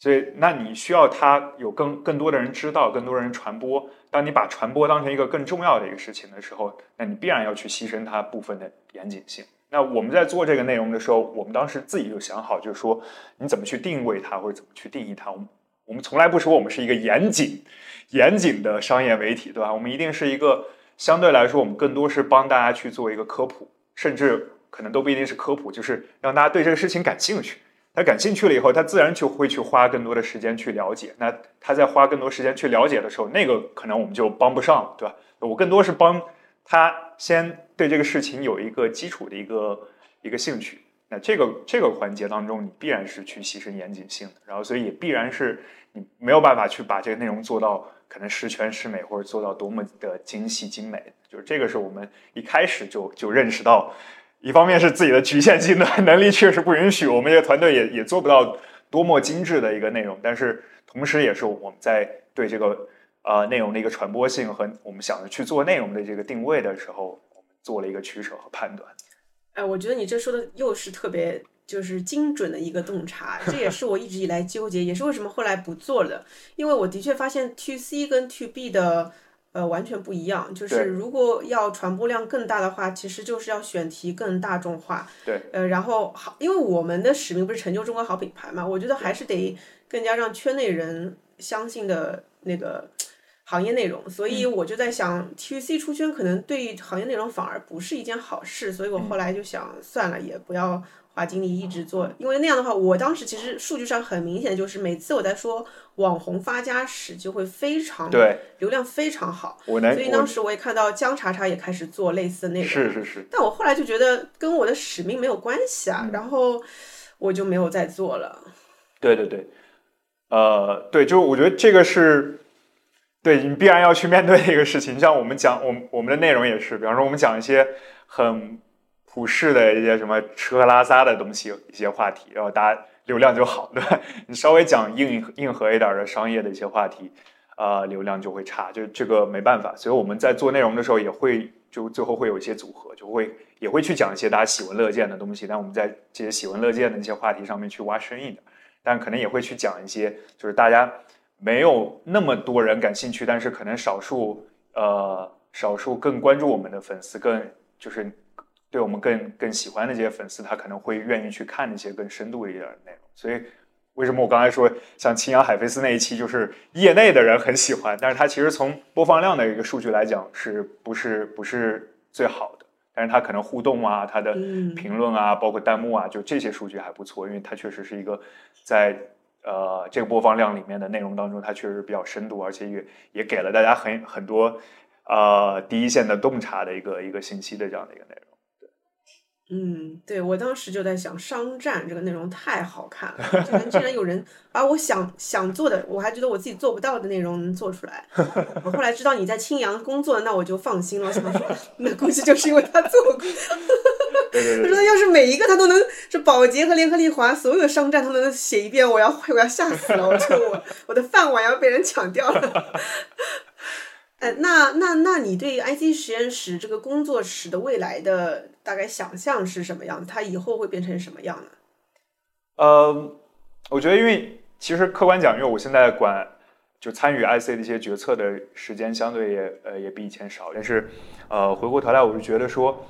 所以，那你需要他有更更多的人知道，更多人传播。当你把传播当成一个更重要的一个事情的时候，那你必然要去牺牲它部分的严谨性。那我们在做这个内容的时候，我们当时自己就想好，就是说你怎么去定位它，或者怎么去定义它。我们我们从来不说我们是一个严谨严谨的商业媒体，对吧？我们一定是一个相对来说，我们更多是帮大家去做一个科普，甚至可能都不一定是科普，就是让大家对这个事情感兴趣。他感兴趣了以后，他自然就会去花更多的时间去了解。那他在花更多时间去了解的时候，那个可能我们就帮不上了，对吧？我更多是帮他先对这个事情有一个基础的一个一个兴趣。那这个这个环节当中，你必然是去牺牲严谨性的，然后所以也必然是你没有办法去把这个内容做到可能十全十美，或者做到多么的精细精美。就是这个是我们一开始就就认识到。一方面是自己的局限性的能力确实不允许，我们这个团队也也做不到多么精致的一个内容，但是同时也是我们在对这个呃内容的一个传播性和我们想着去做内容的这个定位的时候，做了一个取舍和判断。哎，我觉得你这说的又是特别就是精准的一个洞察，这也是我一直以来纠结，也是为什么后来不做的，因为我的确发现 To C 跟 To B 的。呃，完全不一样。就是如果要传播量更大的话，其实就是要选题更大众化。对。呃，然后好，因为我们的使命不是成就中国好品牌嘛，我觉得还是得更加让圈内人相信的那个行业内容。所以我就在想，TVC 出圈可能对行业内容反而不是一件好事。所以我后来就想，算了，也不要花精力一直做，因为那样的话，我当时其实数据上很明显，就是每次我在说网红发家史，就会非常对流量非常好。所以当时我也看到姜茶茶也开始做类似的内容，是是是。但我后来就觉得跟我的使命没有关系啊，然后我就没有再做了。对对对，呃，对，就我觉得这个是对你必然要去面对一个事情。像我们讲，我们我们的内容也是，比方说我们讲一些很普世的一些什么吃喝拉撒的东西，一些话题，然后大家流量就好，对吧？你稍微讲硬硬核一点的商业的一些话题，呃，流量就会差，就这个没办法。所以我们在做内容的时候，也会就最后会有一些组合，就会也会去讲一些大家喜闻乐见的东西，但我们在这些喜闻乐见的一些话题上面去挖深一点。但可能也会去讲一些，就是大家没有那么多人感兴趣，但是可能少数呃少数更关注我们的粉丝，更就是对我们更更喜欢的这些粉丝，他可能会愿意去看那些更深度一点的内容。所以为什么我刚才说像青阳海飞丝那一期，就是业内的人很喜欢，但是它其实从播放量的一个数据来讲，是不是不是最好的？但是它可能互动啊，它的评论啊，包括弹幕啊，就这些数据还不错，因为它确实是一个在呃这个播放量里面的内容当中，它确实比较深度，而且也也给了大家很很多呃第一线的洞察的一个一个信息的这样的一个内容。嗯，对我当时就在想，商战这个内容太好看了，竟然竟然有人 把我想想做的，我还觉得我自己做不到的内容能做出来。我后来知道你在青阳工作，那我就放心了。我想说，那估计就是因为他做过。他说，要是每一个他都能，是宝洁和联合利华所有的商战他都能写一遍，我要我要吓死了。我说我我的饭碗要被人抢掉了。呃，那那那你对 IC 实验室这个工作室的未来的大概想象是什么样子？它以后会变成什么样呢？呃，我觉得，因为其实客观讲，因为我现在管就参与 IC 的一些决策的时间相对也呃也比以前少，但是呃回过头来，我是觉得说，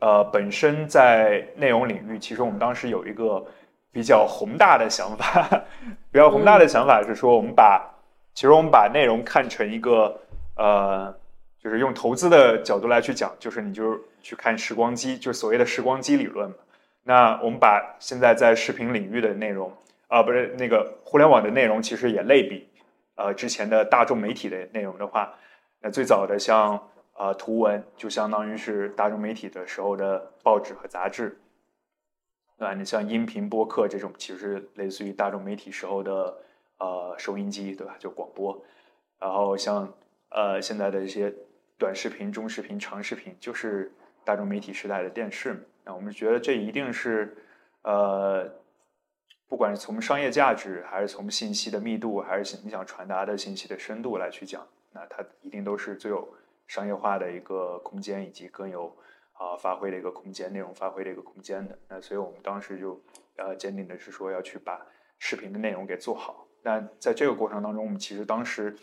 呃，本身在内容领域，其实我们当时有一个比较宏大的想法，比较宏大的想法是说，我们把其实我们把内容看成一个。呃，就是用投资的角度来去讲，就是你就是去看时光机，就是所谓的时光机理论嘛。那我们把现在在视频领域的内容，啊，不是那个互联网的内容，其实也类比，呃，之前的大众媒体的内容的话，那最早的像呃图文，就相当于是大众媒体的时候的报纸和杂志，对吧？你像音频播客这种，其实类似于大众媒体时候的呃收音机，对吧？就广播，然后像。呃，现在的一些短视频、中视频、长视频，就是大众媒体时代的电视嘛。那我们觉得这一定是，呃，不管是从商业价值，还是从信息的密度，还是你想传达的信息的深度来去讲，那它一定都是最有商业化的一个空间，以及更有啊发挥的一个空间，内容发挥的一个空间的。那所以我们当时就呃坚定的是说要去把视频的内容给做好。那在这个过程当中，我们其实当时。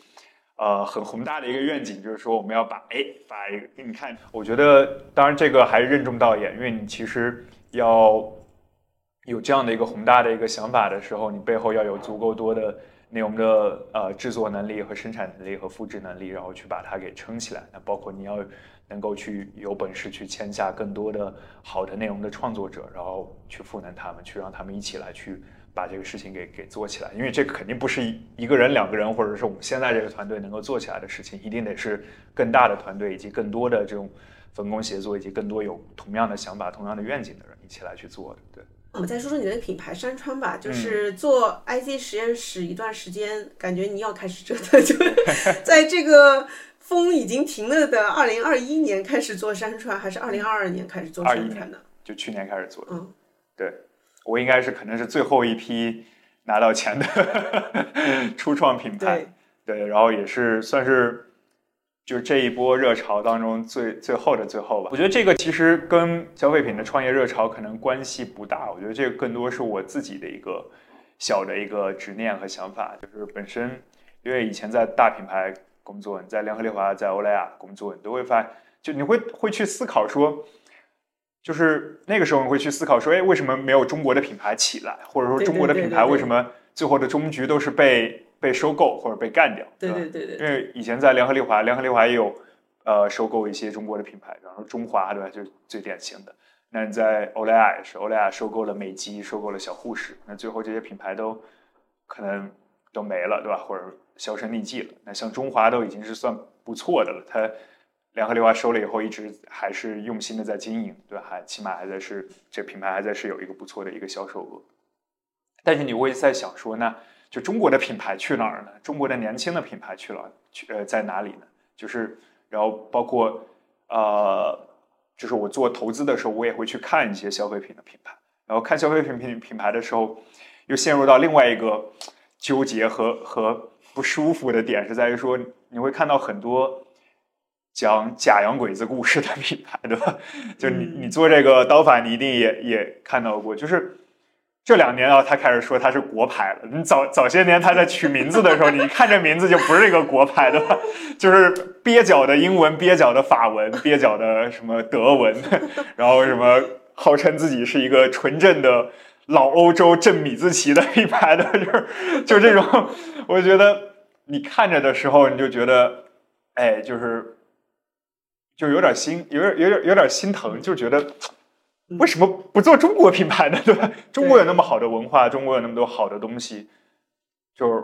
呃，很宏大的一个愿景，就是说我们要把哎，把一个给你看，我觉得当然这个还是任重道远，因为你其实要有这样的一个宏大的一个想法的时候，你背后要有足够多的内容的呃制作能力和生产能力和复制能力，然后去把它给撑起来。那包括你要能够去有本事去签下更多的好的内容的创作者，然后去赋能他们，去让他们一起来去。把这个事情给给做起来，因为这个肯定不是一一个人、两个人，或者是我们现在这个团队能够做起来的事情，一定得是更大的团队，以及更多的这种分工协作，以及更多有同样的想法、同样的愿景的人一起来去做的。对，我们再说说你的品牌山川吧，就是做 IC 实验室一段时间，感觉你要开始折腾，就 在这个风已经停了的二零二一年开始做山川，还是二零二二年开始做山川的？就去年开始做的。嗯，对。我应该是可能是最后一批拿到钱的 初创品牌，对，然后也是算是就这一波热潮当中最最后的最后吧。我觉得这个其实跟消费品的创业热潮可能关系不大，我觉得这个更多是我自己的一个小的一个执念和想法，就是本身因为以前在大品牌工作，你在联合利华、在欧莱雅工作，你都会发现，就你会会去思考说。就是那个时候，你会去思考说，哎，为什么没有中国的品牌起来？或者说，中国的品牌为什么最后的终局都是被被收购或者被干掉？对对对对。因为以前在联合利华，联合利华也有呃收购一些中国的品牌，比方说中华，对吧？就是最典型的。那你在欧莱雅也是，欧莱雅收购了美肌，收购了小护士，那最后这些品牌都可能都没了，对吧？或者销声匿迹了。那像中华都已经是算不错的了，它。联合利华收了以后，一直还是用心的在经营，对吧？还起码还在是这品牌还在是有一个不错的一个销售额。但是你会在想说，那就中国的品牌去哪儿呢？中国的年轻的品牌去了，去呃在哪里呢？就是然后包括呃，就是我做投资的时候，我也会去看一些消费品的品牌。然后看消费品品品牌的时候，又陷入到另外一个纠结和和不舒服的点，是在于说你会看到很多。讲假洋鬼子故事的品牌，对吧？就你你做这个刀法，你一定也也看到过。就是这两年啊，他开始说他是国牌了。你早早些年他在取名字的时候，你看这名字就不是一个国牌，对吧？就是蹩脚的英文、蹩脚的法文、蹩脚的什么德文，然后什么号称自己是一个纯正的老欧洲正米字旗的品牌的，就是就这种。我觉得你看着的时候，你就觉得，哎，就是。就有点心，有点有点有点心疼，就觉得为什么不做中国品牌呢？对吧？中国有那么好的文化，中国有那么多好的东西，就是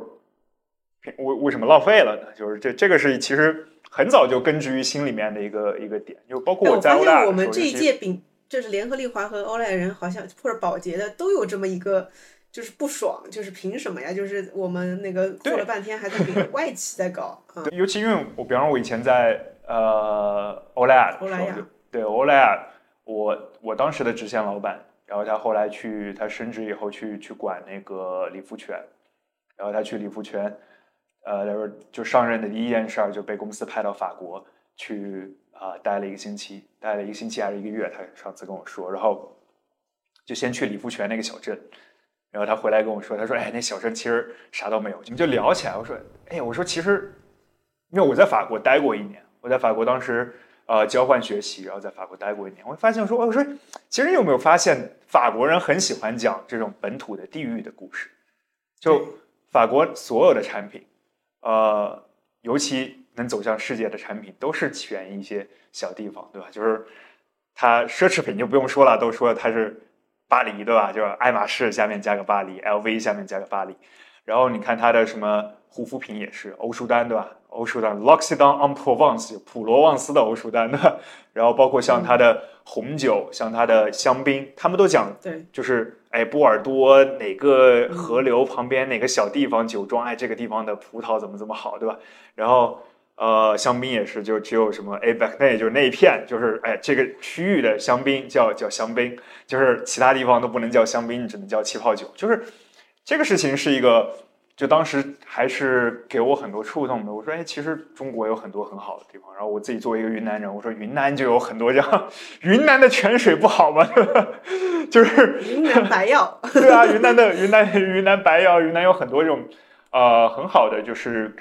为为什么浪费了呢？就是这这个是其实很早就根植于心里面的一个一个点，就包括我在欧我们这一届比就是联合利华和欧莱人好像或者宝洁的都有这么一个。就是不爽，就是凭什么呀？就是我们那个做了半天还在给外企在搞 尤其因为我，比方说，我以前在呃欧莱雅，对欧莱雅，我我当时的直线老板，然后他后来去他升职以后去去管那个理肤泉，然后他去理肤泉，呃，他说就上任的第一件事儿就被公司派到法国去啊待了一个星期，待了一个星期还是一个月？他上次跟我说，然后就先去理肤泉那个小镇。然后他回来跟我说：“他说，哎，那小镇其实啥都没有。”我们就聊起来。我说：“哎，我说其实，因为我在法国待过一年，我在法国当时呃交换学习，然后在法国待过一年，我发现说，我说其实你有没有发现，法国人很喜欢讲这种本土的地域的故事？就法国所有的产品，呃，尤其能走向世界的产品，都是起源于一些小地方，对吧？就是它奢侈品就不用说了，都说它是。”巴黎对吧？就是爱马仕下面加个巴黎，LV 下面加个巴黎。然后你看它的什么护肤品也是欧舒丹对吧？欧舒丹 L'Occitane en Provence 普罗旺斯的欧舒丹的。然后包括像它的红酒，像它的香槟，他们都讲对，就是哎波尔多哪个河流旁边哪个小地方酒庄，哎这个地方的葡萄怎么怎么好对吧？然后。呃，香槟也是，就只有什么 A back 那，就是那一片，就是哎，这个区域的香槟叫叫香槟，就是其他地方都不能叫香槟，只能叫气泡酒。就是这个事情是一个，就当时还是给我很多触动的。我说，哎，其实中国有很多很好的地方。然后我自己作为一个云南人，我说云南就有很多这样，云南的泉水不好吗？就是 云南白药。对啊，云南的云南云南白药，云南有很多这种呃很好的就是。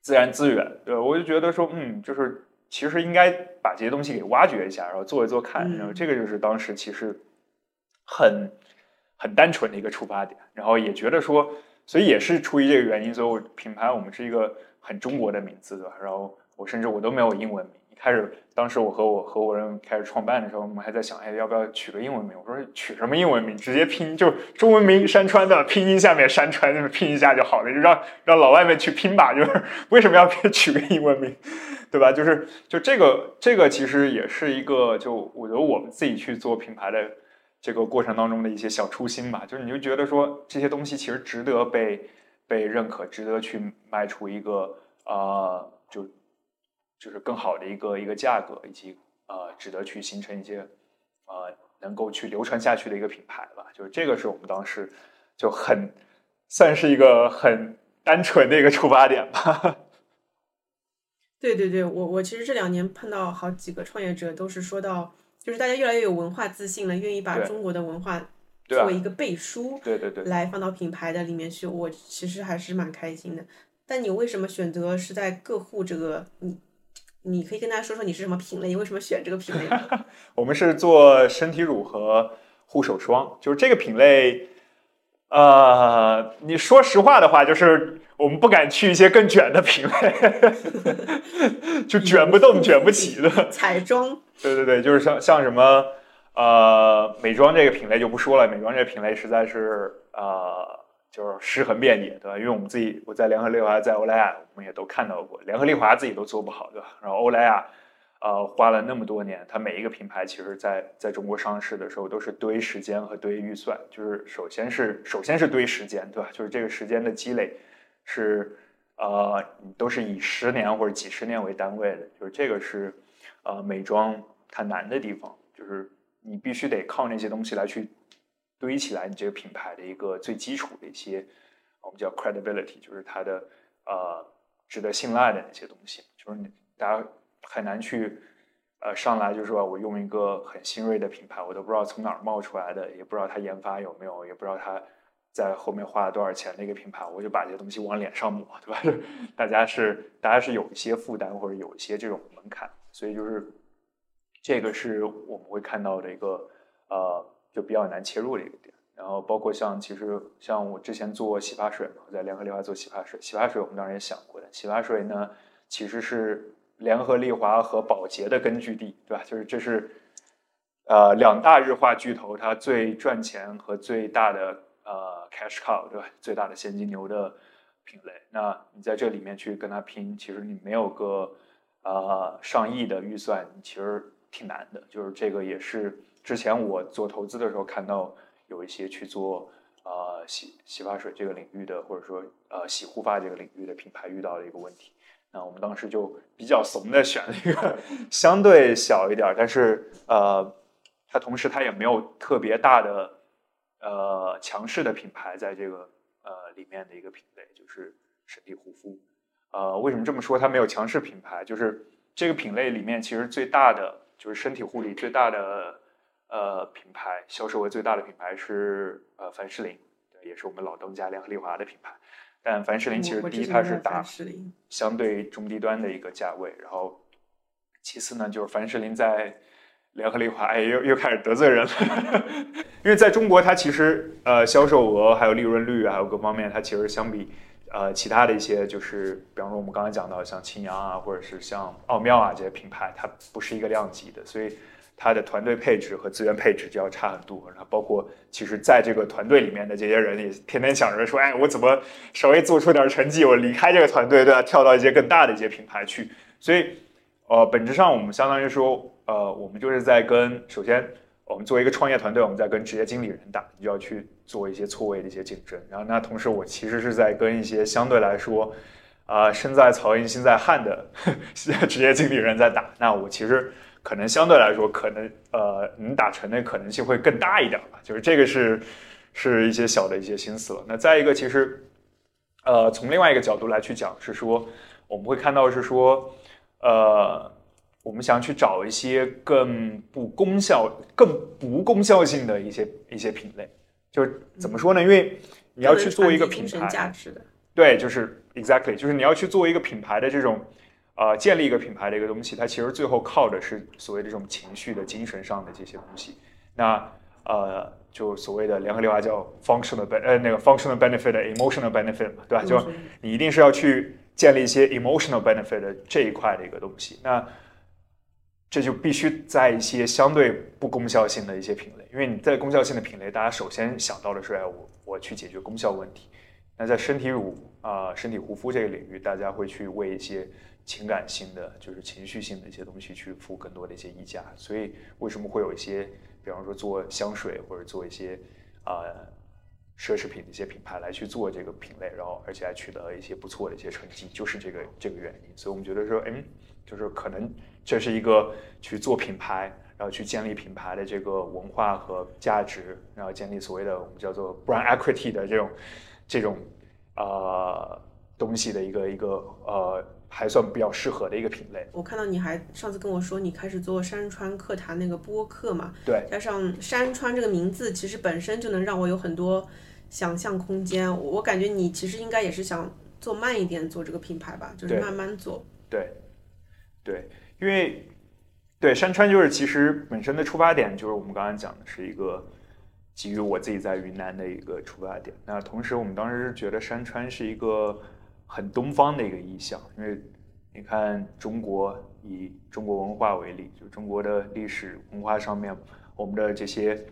自然资源，对，我就觉得说，嗯，就是其实应该把这些东西给挖掘一下，然后做一做看，然后这个就是当时其实很很单纯的一个出发点，然后也觉得说，所以也是出于这个原因，所以我品牌我们是一个很中国的名字，对吧？然后我甚至我都没有英文名。开始，当时我和我合伙人开始创办的时候，我们还在想，哎，要不要取个英文名？我说取什么英文名？直接拼，就中文名山川的拼音下面山川，那么拼一下就好了，就让让老外们去拼吧。就是为什么要取个英文名，对吧？就是就这个这个其实也是一个，就我觉得我们自己去做品牌的这个过程当中的一些小初心吧。就是你就觉得说这些东西其实值得被被认可，值得去卖出一个呃就。就是更好的一个一个价格，以及呃，值得去形成一些呃，能够去流传下去的一个品牌吧。就是这个是我们当时就很算是一个很单纯的一个出发点吧。对对对，我我其实这两年碰到好几个创业者，都是说到，就是大家越来越有文化自信了，愿意把中国的文化作为一个背书，对对对，来放到品牌的里面去。我其实还是蛮开心的。但你为什么选择是在个护这个你？你可以跟大家说说你是什么品类，为什么选这个品类？我们是做身体乳和护手霜，就是这个品类。呃，你说实话的话，就是我们不敢去一些更卷的品类，就卷不动、卷不起的彩妆。对对对，就是像像什么呃美妆这个品类就不说了，美妆这个品类实在是呃。就是尸横遍野，对吧？因为我们自己，我在联合利华，在欧莱雅，我们也都看到过，联合利华自己都做不好，对吧？然后欧莱雅，呃，花了那么多年，它每一个品牌，其实在在中国上市的时候，都是堆时间和堆预算，就是首先是首先是堆时间，对吧？就是这个时间的积累是呃，都是以十年或者几十年为单位的，就是这个是呃美妆它难的地方，就是你必须得靠那些东西来去。堆起来，你这个品牌的一个最基础的一些，我们叫 credibility，就是它的呃值得信赖的那些东西。就是你大家很难去呃上来就说我用一个很新锐的品牌，我都不知道从哪儿冒出来的，也不知道它研发有没有，也不知道它在后面花了多少钱的一个品牌，我就把这些东西往脸上抹，对吧？大家是大家是有一些负担或者有一些这种门槛，所以就是这个是我们会看到的一个呃。就比较难切入的一个点，然后包括像其实像我之前做洗发水嘛，在联合利华做洗发水，洗发水我们当然也想过的，洗发水呢其实是联合利华和宝洁的根据地，对吧？就是这是呃两大日化巨头它最赚钱和最大的呃 cash cow，对吧？最大的现金流的品类。那你在这里面去跟他拼，其实你没有个呃上亿的预算，其实挺难的。就是这个也是之前我做投资的时候看到有一些去做呃洗洗发水这个领域的，或者说呃洗护发这个领域的品牌遇到的一个问题。那我们当时就比较怂的选了一个 相对小一点，但是呃，它同时它也没有特别大的呃强势的品牌在这个呃里面的一个品类，就是身体护肤。呃，为什么这么说？它没有强势品牌，就是这个品类里面其实最大的就是身体护理最大的呃品牌，销售额最大的品牌是呃凡士林，对，也是我们老东家联合利华的品牌。但凡士林其实第一它是打相对中低端的一个价位，然后其次呢就是凡士林在联合利华哎又又开始得罪人了，因为在中国它其实呃销售额还有利润率还有各方面它其实相比。呃，其他的一些就是，比方说我们刚才讲到像青阳啊，或者是像奥妙啊这些品牌，它不是一个量级的，所以它的团队配置和资源配置就要差很多。然后包括其实在这个团队里面的这些人也天天想着说，哎，我怎么稍微做出点成绩，我离开这个团队，对吧？跳到一些更大的一些品牌去。所以，呃，本质上我们相当于说，呃，我们就是在跟首先。我们作为一个创业团队，我们在跟职业经理人打，你就要去做一些错位的一些竞争。然后，那同时我其实是在跟一些相对来说，啊，身在曹营心在汉的 职业经理人在打。那我其实可能相对来说，可能呃，能打成的可能性会更大一点吧。就是这个是是一些小的一些心思了。那再一个，其实呃，从另外一个角度来去讲，是说我们会看到是说呃。我们想去找一些更不功效、更不功效性的一些一些品类，就是怎么说呢？因为你要去做一个品牌，对，就是 exactly，就是你要去做一个品牌的这种，呃，建立一个品牌的一个东西，它其实最后靠的是所谓的这种情绪的、精神上的这些东西。那呃，就所谓的联合利华叫 functional ben 呃那个 functional benefit、emotional benefit 嘛，对吧？就你一定是要去建立一些 emotional benefit 的这一块的一个东西。那这就必须在一些相对不功效性的一些品类，因为你在功效性的品类，大家首先想到的是，哎，我我去解决功效问题。那在身体乳啊、身体护肤这个领域，大家会去为一些情感性的，就是情绪性的一些东西去付更多的一些溢价。所以为什么会有一些，比方说做香水或者做一些啊奢侈品的一些品牌来去做这个品类，然后而且还取得了一些不错的一些成绩，就是这个这个原因。所以我们觉得说，嗯。就是可能这是一个去做品牌，然后去建立品牌的这个文化和价值，然后建立所谓的我们叫做 brand equity 的这种这种呃东西的一个一个呃还算比较适合的一个品类。我看到你还上次跟我说你开始做山川课堂那个播客嘛？对，加上山川这个名字，其实本身就能让我有很多想象空间。我感觉你其实应该也是想做慢一点做这个品牌吧，就是慢慢做。对。对，因为对山川就是其实本身的出发点就是我们刚刚讲的是一个基于我自己在云南的一个出发点。那同时我们当时是觉得山川是一个很东方的一个意象，因为你看中国以中国文化为例，就中国的历史文化上面，我们的这些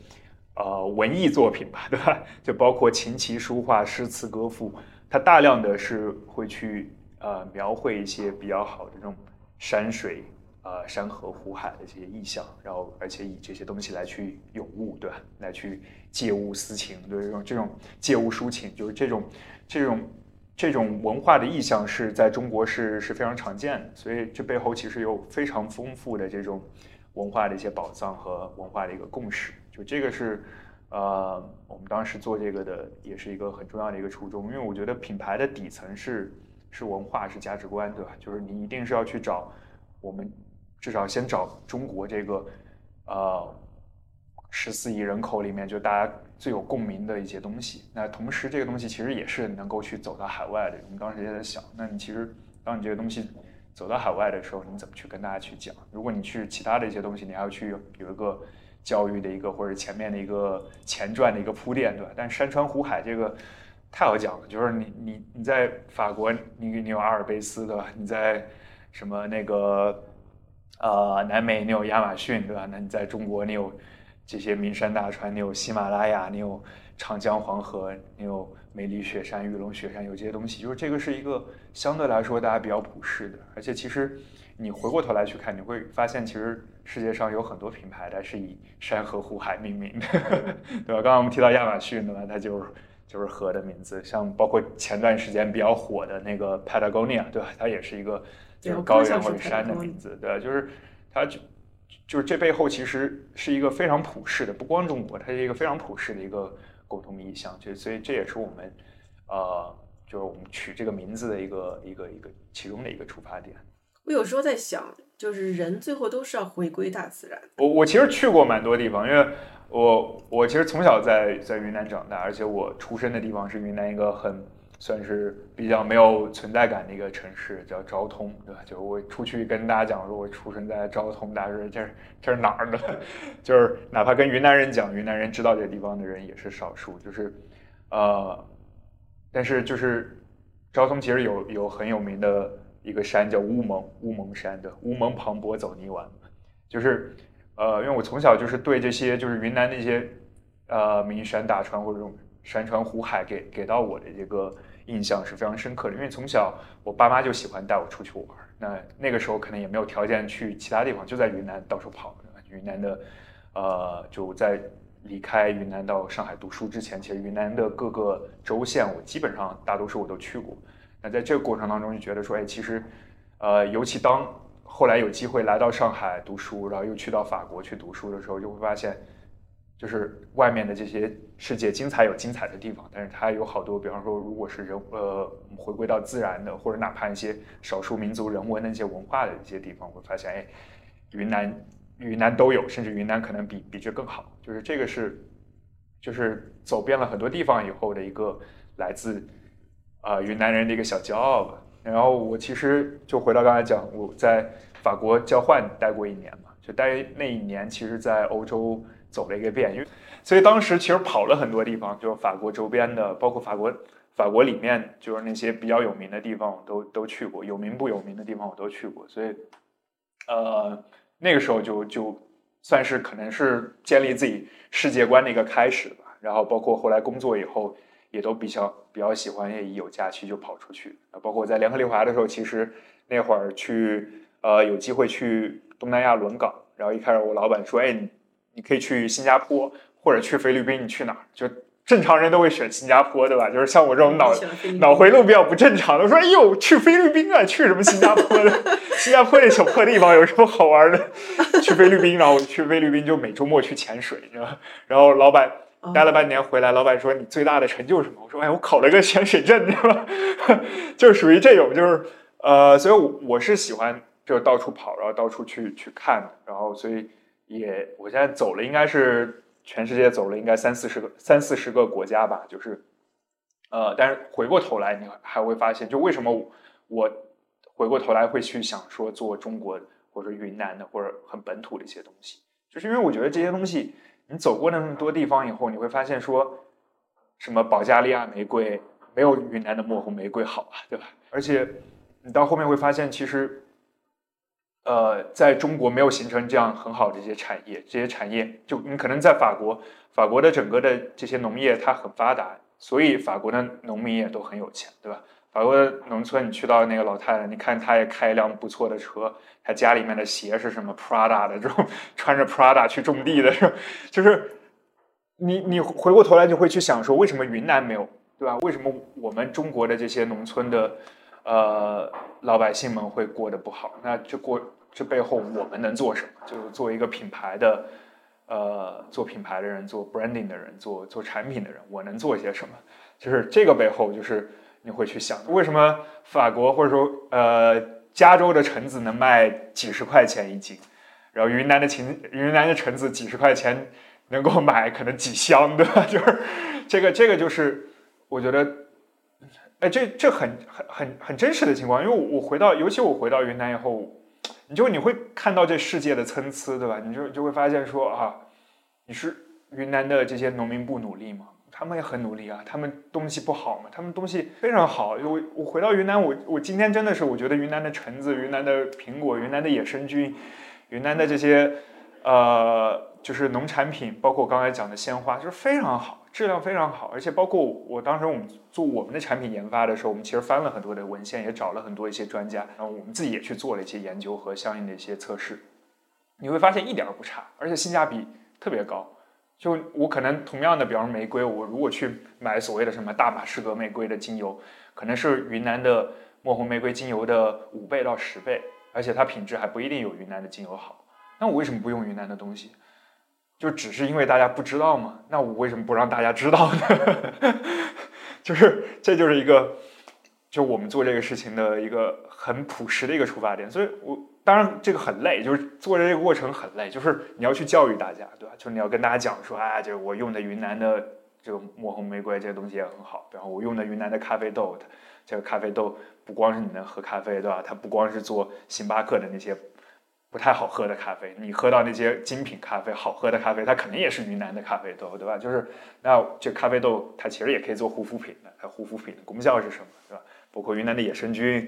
呃文艺作品吧，对吧？就包括琴棋书画、诗词歌赋，它大量的是会去呃描绘一些比较好的这种。山水呃，山河湖海的这些意象，然后而且以这些东西来去咏物，对吧？来去借物思情，对这种这种借物抒情，就是这种这种这种文化的意象是在中国是是非常常见的。所以这背后其实有非常丰富的这种文化的一些宝藏和文化的一个共识。就这个是呃，我们当时做这个的也是一个很重要的一个初衷，因为我觉得品牌的底层是。是文化，是价值观，对吧？就是你一定是要去找我们，至少先找中国这个呃十四亿人口里面，就大家最有共鸣的一些东西。那同时，这个东西其实也是能够去走到海外的。我们当时也在想，那你其实当你这个东西走到海外的时候，你怎么去跟大家去讲？如果你去其他的一些东西，你还要去有一个教育的一个或者前面的一个前传的一个铺垫，对吧？但山川湖海这个。太好讲了，就是你你你在法国，你你有阿尔卑斯对吧？你在什么那个呃南美，你有亚马逊对吧？那你在中国，你有这些名山大川，你有喜马拉雅，你有长江黄河，你有梅里雪山、玉龙雪山，有这些东西，就是这个是一个相对来说大家比较普世的，而且其实你回过头来去看，你会发现其实世界上有很多品牌它是以山河湖海命名的，对吧？刚刚我们提到亚马逊，对吧？它就是就是河的名字，像包括前段时间比较火的那个 Patagonia，对吧？它也是一个就是高原或者山的名字，对吧？就是它就。就是这背后其实是一个非常普世的，不光中国，它是一个非常普世的一个共同意向。就所以这也是我们，呃，就是我们取这个名字的一个一个一个其中的一个出发点。我有时候在想，就是人最后都是要回归大自然。我我其实去过蛮多地方，因为我我其实从小在在云南长大，而且我出生的地方是云南一个很。算是比较没有存在感的一个城市，叫昭通，对吧？就我出去跟大家讲说，我出生在昭通，大家说这这是哪儿呢？就是哪怕跟云南人讲，云南人知道这地方的人也是少数。就是，呃，但是就是昭通其实有有很有名的一个山叫乌蒙乌蒙山的乌蒙磅礴走泥丸，就是呃，因为我从小就是对这些就是云南那些呃名山大川或者这种。山川湖海给给到我的这个印象是非常深刻的，因为从小我爸妈就喜欢带我出去玩那那个时候可能也没有条件去其他地方，就在云南到处跑。云南的，呃，就在离开云南到上海读书之前，其实云南的各个州县我基本上大多数我都去过。那在这个过程当中就觉得说，哎，其实，呃，尤其当后来有机会来到上海读书，然后又去到法国去读书的时候，就会发现。就是外面的这些世界精彩有精彩的地方，但是它有好多，比方说，如果是人呃回归到自然的，或者哪怕一些少数民族人文的一些文化的一些地方，会发现，哎，云南云南都有，甚至云南可能比比这更好。就是这个是，就是走遍了很多地方以后的一个来自啊云南人的一个小骄傲吧。然后我其实就回到刚才讲，我在法国交换待过一年嘛，就待那一年，其实在欧洲。走了一个遍，因为所以当时其实跑了很多地方，就是法国周边的，包括法国法国里面，就是那些比较有名的地方，我都都去过，有名不有名的地方我都去过。所以，呃，那个时候就就算是可能是建立自己世界观的一个开始吧。然后包括后来工作以后，也都比较比较喜欢，也一有假期就跑出去。包括在联合利华的时候，其实那会儿去呃有机会去东南亚轮岗，然后一开始我老板说，哎你。可以去新加坡或者去菲律宾，你去哪儿？就正常人都会选新加坡，对吧？就是像我这种脑脑回路比较不正常的，说：“哎呦，去菲律宾啊，去什么新加坡的？新加坡这小破地方有什么好玩的？去菲律宾，然后去菲律宾就每周末去潜水，你知道然后老板待了半年回来，老板说：“你最大的成就是什么？”我说：“哎，我考了个潜水证，是吧？” 就是属于这种，就是呃，所以我是喜欢就到处跑，然后到处去去看，然后所以。也，我现在走了，应该是全世界走了，应该三四十个、三四十个国家吧。就是，呃，但是回过头来，你还会发现，就为什么我回过头来会去想说做中国或者云南的或者很本土的一些东西，就是因为我觉得这些东西，你走过那么多地方以后，你会发现说，什么保加利亚玫瑰没有云南的墨红玫瑰好啊，对吧？而且你到后面会发现，其实。呃，在中国没有形成这样很好的一些产业，这些产业就你可能在法国，法国的整个的这些农业它很发达，所以法国的农民也都很有钱，对吧？法国的农村，你去到那个老太太，你看她也开一辆不错的车，她家里面的鞋是什么 Prada 的这种，穿着 Prada 去种地的，就是你你回过头来就会去想说，为什么云南没有，对吧？为什么我们中国的这些农村的呃老百姓们会过得不好？那就过。这背后我们能做什么？就是作为一个品牌的，呃，做品牌的人，做 branding 的人，做做产品的人，我能做些什么？就是这个背后，就是你会去想，为什么法国或者说呃加州的橙子能卖几十块钱一斤，然后云南的芹云南的橙子几十块钱能够买可能几箱，对吧？就是这个这个就是我觉得，哎，这这很很很很真实的情况，因为我回到，尤其我回到云南以后。你就你会看到这世界的参差，对吧？你就就会发现说啊，你是云南的这些农民不努力吗？他们也很努力啊，他们东西不好吗？他们东西非常好。我我回到云南，我我今天真的是我觉得云南的橙子、云南的苹果、云南的野生菌、云南的这些呃，就是农产品，包括我刚才讲的鲜花，就是非常好，质量非常好，而且包括我当时我们做我们的产品研发的时候，我们其实翻了很多的文献，也找了很多一些专家，然后我们自己也去做了一些研究和相应的一些测试，你会发现一点儿不差，而且性价比特别高。就我可能同样的，比方说玫瑰，我如果去买所谓的什么大马士革玫瑰的精油，可能是云南的墨红玫瑰精油的五倍到十倍，而且它品质还不一定有云南的精油好。那我为什么不用云南的东西？就只是因为大家不知道嘛？那我为什么不让大家知道呢？就是这就是一个，就我们做这个事情的一个很朴实的一个出发点。所以，我当然这个很累，就是做这个过程很累，就是你要去教育大家，对吧？就是你要跟大家讲说，啊，就我用的云南的这个墨红玫瑰这个东西也很好，然后我用的云南的咖啡豆，这个咖啡豆不光是你能喝咖啡，对吧？它不光是做星巴克的那些。不太好喝的咖啡，你喝到那些精品咖啡，好喝的咖啡，它肯定也是云南的咖啡豆，对吧？就是那这咖啡豆，它其实也可以做护肤品的，它护肤品的功效是什么，对吧？包括云南的野生菌，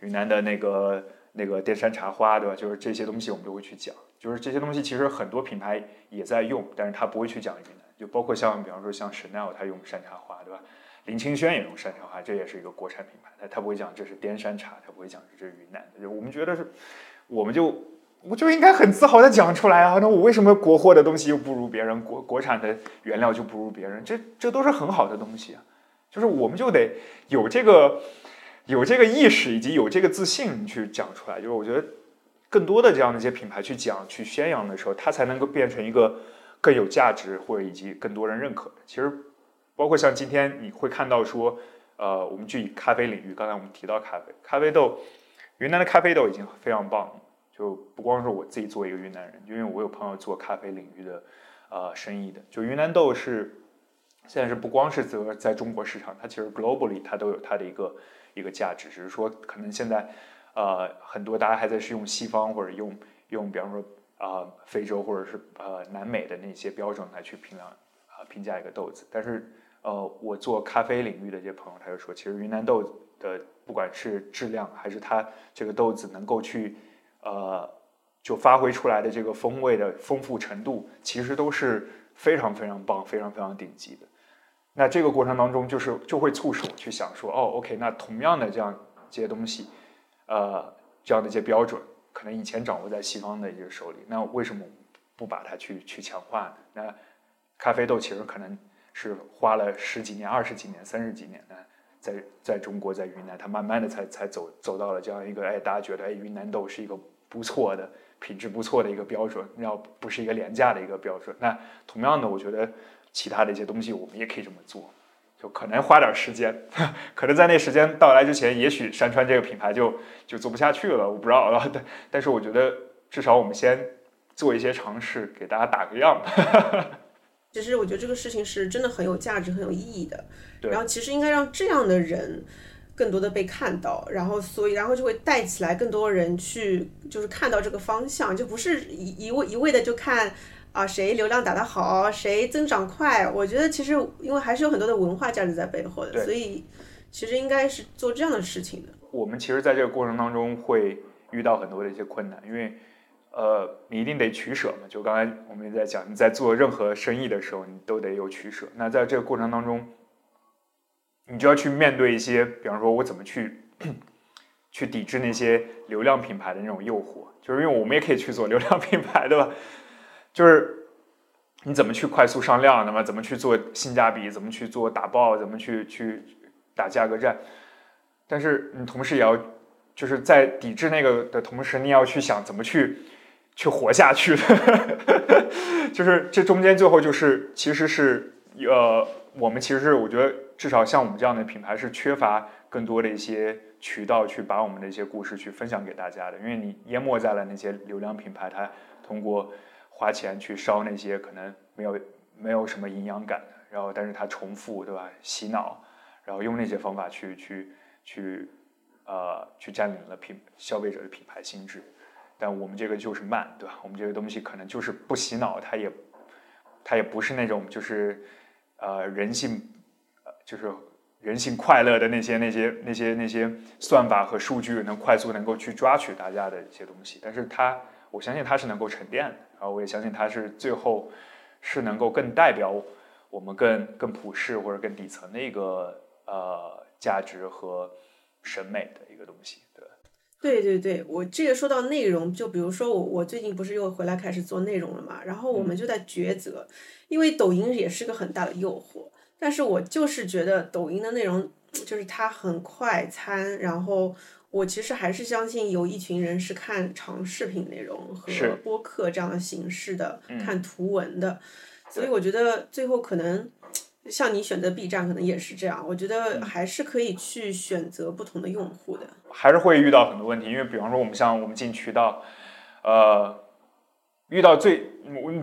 云南的那个那个滇山茶花，对吧？就是这些东西我们都会去讲，就是这些东西其实很多品牌也在用，但是它不会去讲云南，就包括像比方说像 Chanel，它用山茶花，对吧？林清轩也用山茶花，这也是一个国产品牌，它它不会讲这是滇山茶，它不会讲这是云南的，就我们觉得是，我们就。我就应该很自豪的讲出来啊！那我为什么国货的东西又不如别人？国国产的原料就不如别人？这这都是很好的东西啊！就是我们就得有这个有这个意识，以及有这个自信去讲出来。就是我觉得更多的这样的一些品牌去讲、去宣扬的时候，它才能够变成一个更有价值或者以及更多人认可的。其实包括像今天你会看到说，呃，我们就以咖啡领域，刚才我们提到咖啡，咖啡豆，云南的咖啡豆已经非常棒了。就不光是我自己做一个云南人，因为我有朋友做咖啡领域的，呃，生意的。就云南豆是现在是不光是在在中国市场，它其实 globally 它都有它的一个一个价值，只是说可能现在呃很多大家还在是用西方或者用用比方说啊非洲或者是呃南美的那些标准来去评量啊评价一个豆子。但是呃我做咖啡领域的这些朋友他就说，其实云南豆的不管是质量还是它这个豆子能够去呃，就发挥出来的这个风味的丰富程度，其实都是非常非常棒、非常非常顶级的。那这个过程当中，就是就会促使我去想说，哦，OK，那同样的这样这些东西，呃，这样的一些标准，可能以前掌握在西方的一些手里，那为什么不把它去去强化呢？那咖啡豆其实可能是花了十几年、二十几年、三十几年呢。在在中国，在云南，它慢慢的才才走走到了这样一个，哎，大家觉得，哎，云南豆是一个不错的品质不错的一个标准，要不是一个廉价的一个标准。那同样的，我觉得其他的一些东西，我们也可以这么做，就可能花点时间，可能在那时间到来之前，也许山川这个品牌就就做不下去了，我不知道。但但是我觉得，至少我们先做一些尝试，给大家打个样。其实我觉得这个事情是真的很有价值、很有意义的。然后其实应该让这样的人更多的被看到，然后所以然后就会带起来更多人去，就是看到这个方向，就不是一一味一味的就看啊谁流量打得好，谁增长快。我觉得其实因为还是有很多的文化价值在背后的，所以其实应该是做这样的事情的。我们其实在这个过程当中会遇到很多的一些困难，因为。呃，你一定得取舍嘛。就刚才我们也在讲，你在做任何生意的时候，你都得有取舍。那在这个过程当中，你就要去面对一些，比方说，我怎么去去抵制那些流量品牌的那种诱惑？就是因为我们也可以去做流量品牌，对吧？就是你怎么去快速上量？那么怎么去做性价比？怎么去做打爆？怎么去去打价格战？但是你同时也要就是在抵制那个的同时，你要去想怎么去。去活下去的，就是这中间最后就是，其实是呃，我们其实是我觉得至少像我们这样的品牌是缺乏更多的一些渠道去把我们的一些故事去分享给大家的，因为你淹没在了那些流量品牌，它通过花钱去烧那些可能没有没有什么营养感的，然后但是它重复对吧，洗脑，然后用那些方法去去去呃去占领了品消费者的品牌心智。但我们这个就是慢，对吧？我们这个东西可能就是不洗脑，它也，它也不是那种就是，呃，人性，就是人性快乐的那些那些那些那些算法和数据能快速能够去抓取大家的一些东西。但是它，我相信它是能够沉淀的，然后我也相信它是最后是能够更代表我们更更普世或者更底层的一个呃价值和审美的一个东西，对。对对对，我这个说到内容，就比如说我我最近不是又回来开始做内容了嘛，然后我们就在抉择，因为抖音也是个很大的诱惑，但是我就是觉得抖音的内容就是它很快餐，然后我其实还是相信有一群人是看长视频内容和播客这样的形式的，看图文的，所以我觉得最后可能。像你选择 B 站，可能也是这样。我觉得还是可以去选择不同的用户的。还是会遇到很多问题，因为比方说我们像我们进渠道，呃，遇到最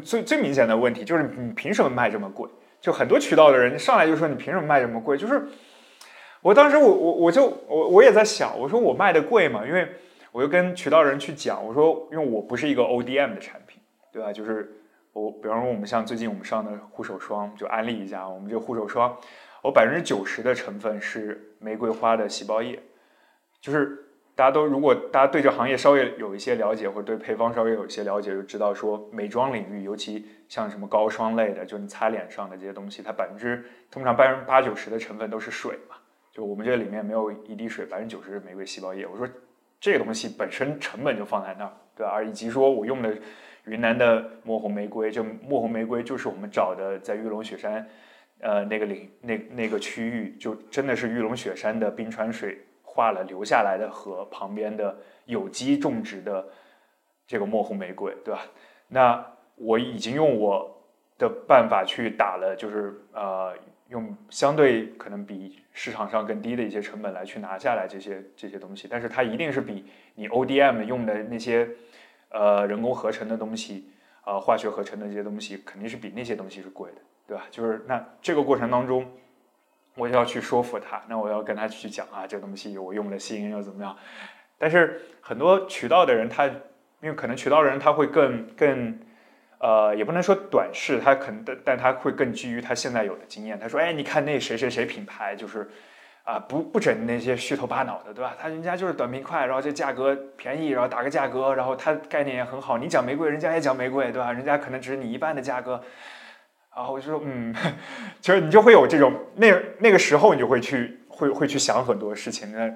最最明显的问题就是你凭什么卖这么贵？就很多渠道的人上来就说你凭什么卖这么贵？就是我当时我我我就我我也在想，我说我卖的贵嘛，因为我就跟渠道人去讲，我说因为我不是一个 ODM 的产品，对吧？就是。我比方说，我们像最近我们上的护手霜，就安利一下，我们这个护手霜，我百分之九十的成分是玫瑰花的细胞液。就是大家都如果大家对这行业稍微有一些了解，或者对配方稍微有一些了解，就知道说美妆领域，尤其像什么膏霜类的，就你擦脸上的这些东西，它百分之通常百分之八九十的成分都是水嘛。就我们这里面没有一滴水，百分之九十是玫瑰细胞液。我说这个东西本身成本就放在那儿，对吧？而以及说我用的。云南的墨红玫瑰，就墨红玫瑰就是我们找的，在玉龙雪山，呃，那个领那那个区域，就真的是玉龙雪山的冰川水化了留下来的和旁边的有机种植的这个墨红玫瑰，对吧？那我已经用我的办法去打了，就是呃，用相对可能比市场上更低的一些成本来去拿下来这些这些东西，但是它一定是比你 ODM 用的那些。呃，人工合成的东西，呃，化学合成的这些东西，肯定是比那些东西是贵的，对吧？就是那这个过程当中，我就要去说服他，那我要跟他去讲啊，这东西我用了心又怎么样？但是很多渠道的人，他因为可能渠道的人他会更更，呃，也不能说短视，他可能但但他会更基于他现在有的经验。他说，哎，你看那谁谁谁品牌，就是。啊，不不整那些虚头巴脑的，对吧？他人家就是短平快，然后这价格便宜，然后打个价格，然后他概念也很好。你讲玫瑰，人家也讲玫瑰，对吧？人家可能只是你一半的价格。然后我就说，嗯，就是你就会有这种那那个时候，你就会去会会去想很多事情，那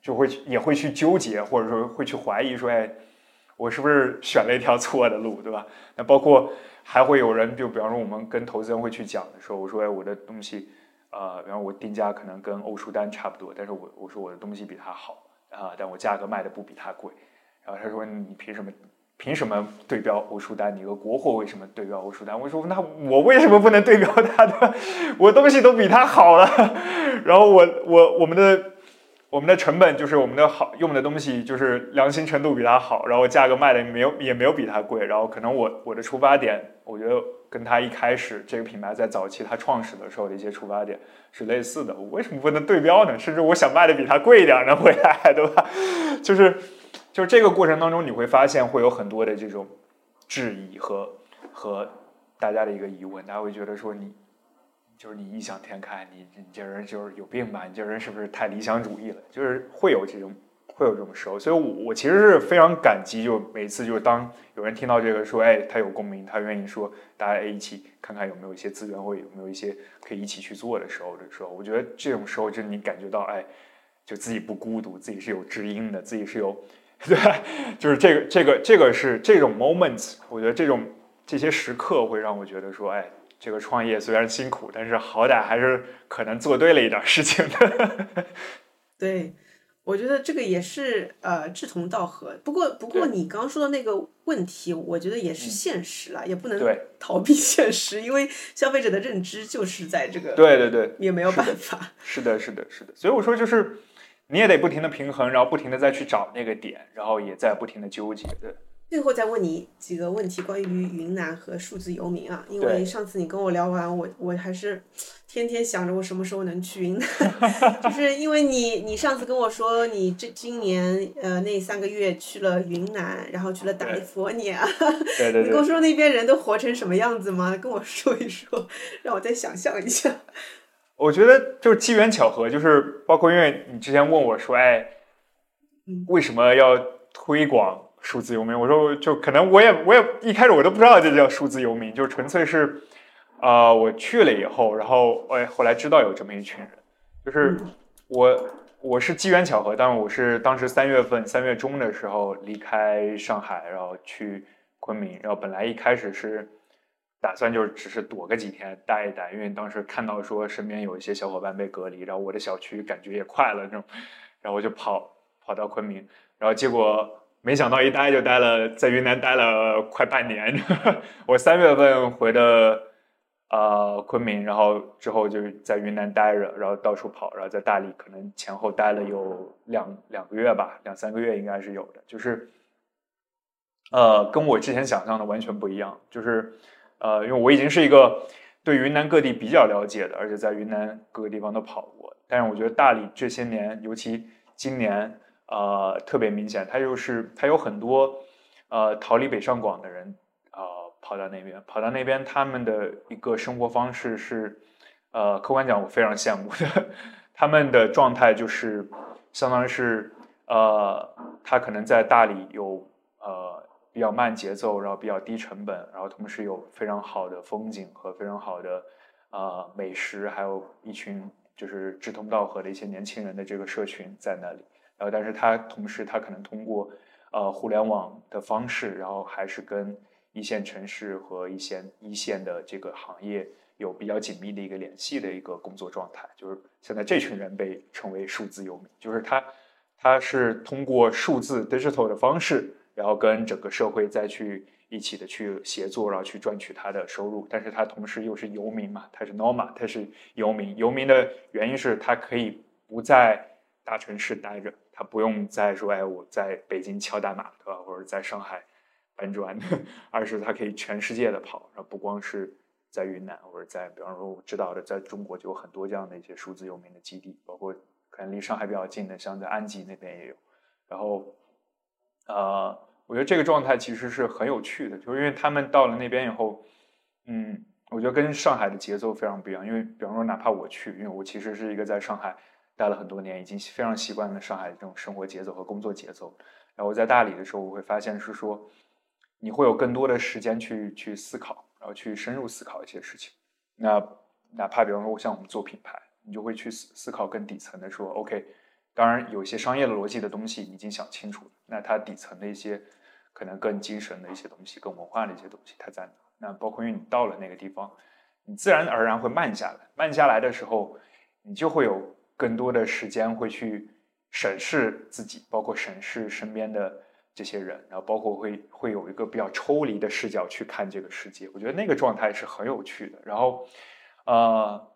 就会也会去纠结，或者说会去怀疑，说，哎，我是不是选了一条错的路，对吧？那包括还会有人，就比方说我们跟投资人会去讲的时候，我说，哎，我的东西。呃，然后我定价可能跟欧舒丹差不多，但是我我说我的东西比他好啊，但我价格卖的不比他贵。然后他说你凭什么凭什么对标欧舒丹？你个国货为什么对标欧舒丹？我说那我为什么不能对标他的？我东西都比他好了。然后我我我们的我们的成本就是我们的好用的东西就是良心程度比他好，然后价格卖的没有也没有比他贵。然后可能我我的出发点，我觉得。跟他一开始这个品牌在早期他创始的时候的一些出发点是类似的，我为什么不能对标呢？甚至我想卖的比他贵一点呢，回来，对吧？就是，就是这个过程当中，你会发现会有很多的这种质疑和和大家的一个疑问，大家会觉得说你就是你异想天开，你你这人就是有病吧？你这人是不是太理想主义了？就是会有这种。会有这种时候，所以，我我其实是非常感激，就每次就是当有人听到这个说，哎，他有共鸣，他愿意说，大家一起看看有没有一些资源，或有没有一些可以一起去做的时候的时候，我觉得这种时候，就是你感觉到，哎，就自己不孤独，自己是有知音的，自己是有，对，就是这个这个这个是这种 moments，我觉得这种这些时刻会让我觉得说，哎，这个创业虽然辛苦，但是好歹还是可能做对了一点事情的，对。我觉得这个也是呃志同道合，不过不过你刚刚说的那个问题，我觉得也是现实了，也不能逃避现实，因为消费者的认知就是在这个，对对对，也没有办法。是的，是的，是的，所以我说就是你也得不停的平衡，然后不停的再去找那个点，然后也在不停的纠结，对。最后再问你几个问题，关于云南和数字游民啊，因为上次你跟我聊完，我我还是天天想着我什么时候能去云南，就是因为你你上次跟我说你这今年呃那三个月去了云南，然后去了达利福尼亚，对对对，你跟我说那边人都活成什么样子吗？跟我说一说，让我再想象一下。我觉得就是机缘巧合，就是包括因为你之前问我说，哎，为什么要推广？数字游民。我说就可能我也我也一开始我都不知道这叫数字游民，就纯粹是，呃，我去了以后，然后哎后来知道有这么一群人，就是我我是机缘巧合，但是我是当时三月份三月中的时候离开上海，然后去昆明，然后本来一开始是。打算就是只是躲个几天待一待，因为当时看到说身边有一些小伙伴被隔离，然后我的小区感觉也快了那种，然后我就跑跑到昆明，然后结果没想到一待就待了在云南待了快半年。我三月份回的呃昆明，然后之后就在云南待着，然后到处跑，然后在大理可能前后待了有两两个月吧，两三个月应该是有的，就是呃跟我之前想象的完全不一样，就是。呃，因为我已经是一个对云南各地比较了解的，而且在云南各个地方都跑过。但是我觉得大理这些年，尤其今年，呃，特别明显，它就是它有很多呃逃离北上广的人啊，跑到那边，跑到那边，他们的一个生活方式是，呃，客观讲我非常羡慕的，他们的状态就是相当于是，呃，他可能在大理有呃。比较慢节奏，然后比较低成本，然后同时有非常好的风景和非常好的呃美食，还有一群就是志同道合的一些年轻人的这个社群在那里。然后，但是它同时它可能通过呃互联网的方式，然后还是跟一线城市和一线一线的这个行业有比较紧密的一个联系的一个工作状态。就是现在这群人被称为数字游民，就是他他是通过数字 digital 的方式。然后跟整个社会再去一起的去协作，然后去赚取他的收入。但是他同时又是游民嘛，他是 n o m a 他是游民。游民的原因是他可以不在大城市待着，他不用再说哎我在北京敲代码对吧，或者在上海搬砖，而是他可以全世界的跑。然后不光是在云南，或者在比方说我知道的，在中国就有很多这样的一些数字游民的基地，包括可能离上海比较近的，像在安吉那边也有。然后。呃，我觉得这个状态其实是很有趣的，就是因为他们到了那边以后，嗯，我觉得跟上海的节奏非常不一样。因为比方说，哪怕我去，因为我其实是一个在上海待了很多年，已经非常习惯了上海这种生活节奏和工作节奏。然后在大理的时候，我会发现是说，你会有更多的时间去去思考，然后去深入思考一些事情。那哪怕比方说，像我们做品牌，你就会去思思考更底层的说，OK。当然，有一些商业的逻辑的东西已经想清楚了。那它底层的一些可能更精神的一些东西、更文化的一些东西，它在哪？那包括因为你到了那个地方，你自然而然会慢下来。慢下来的时候，你就会有更多的时间会去审视自己，包括审视身边的这些人，然后包括会会有一个比较抽离的视角去看这个世界。我觉得那个状态是很有趣的。然后，呃，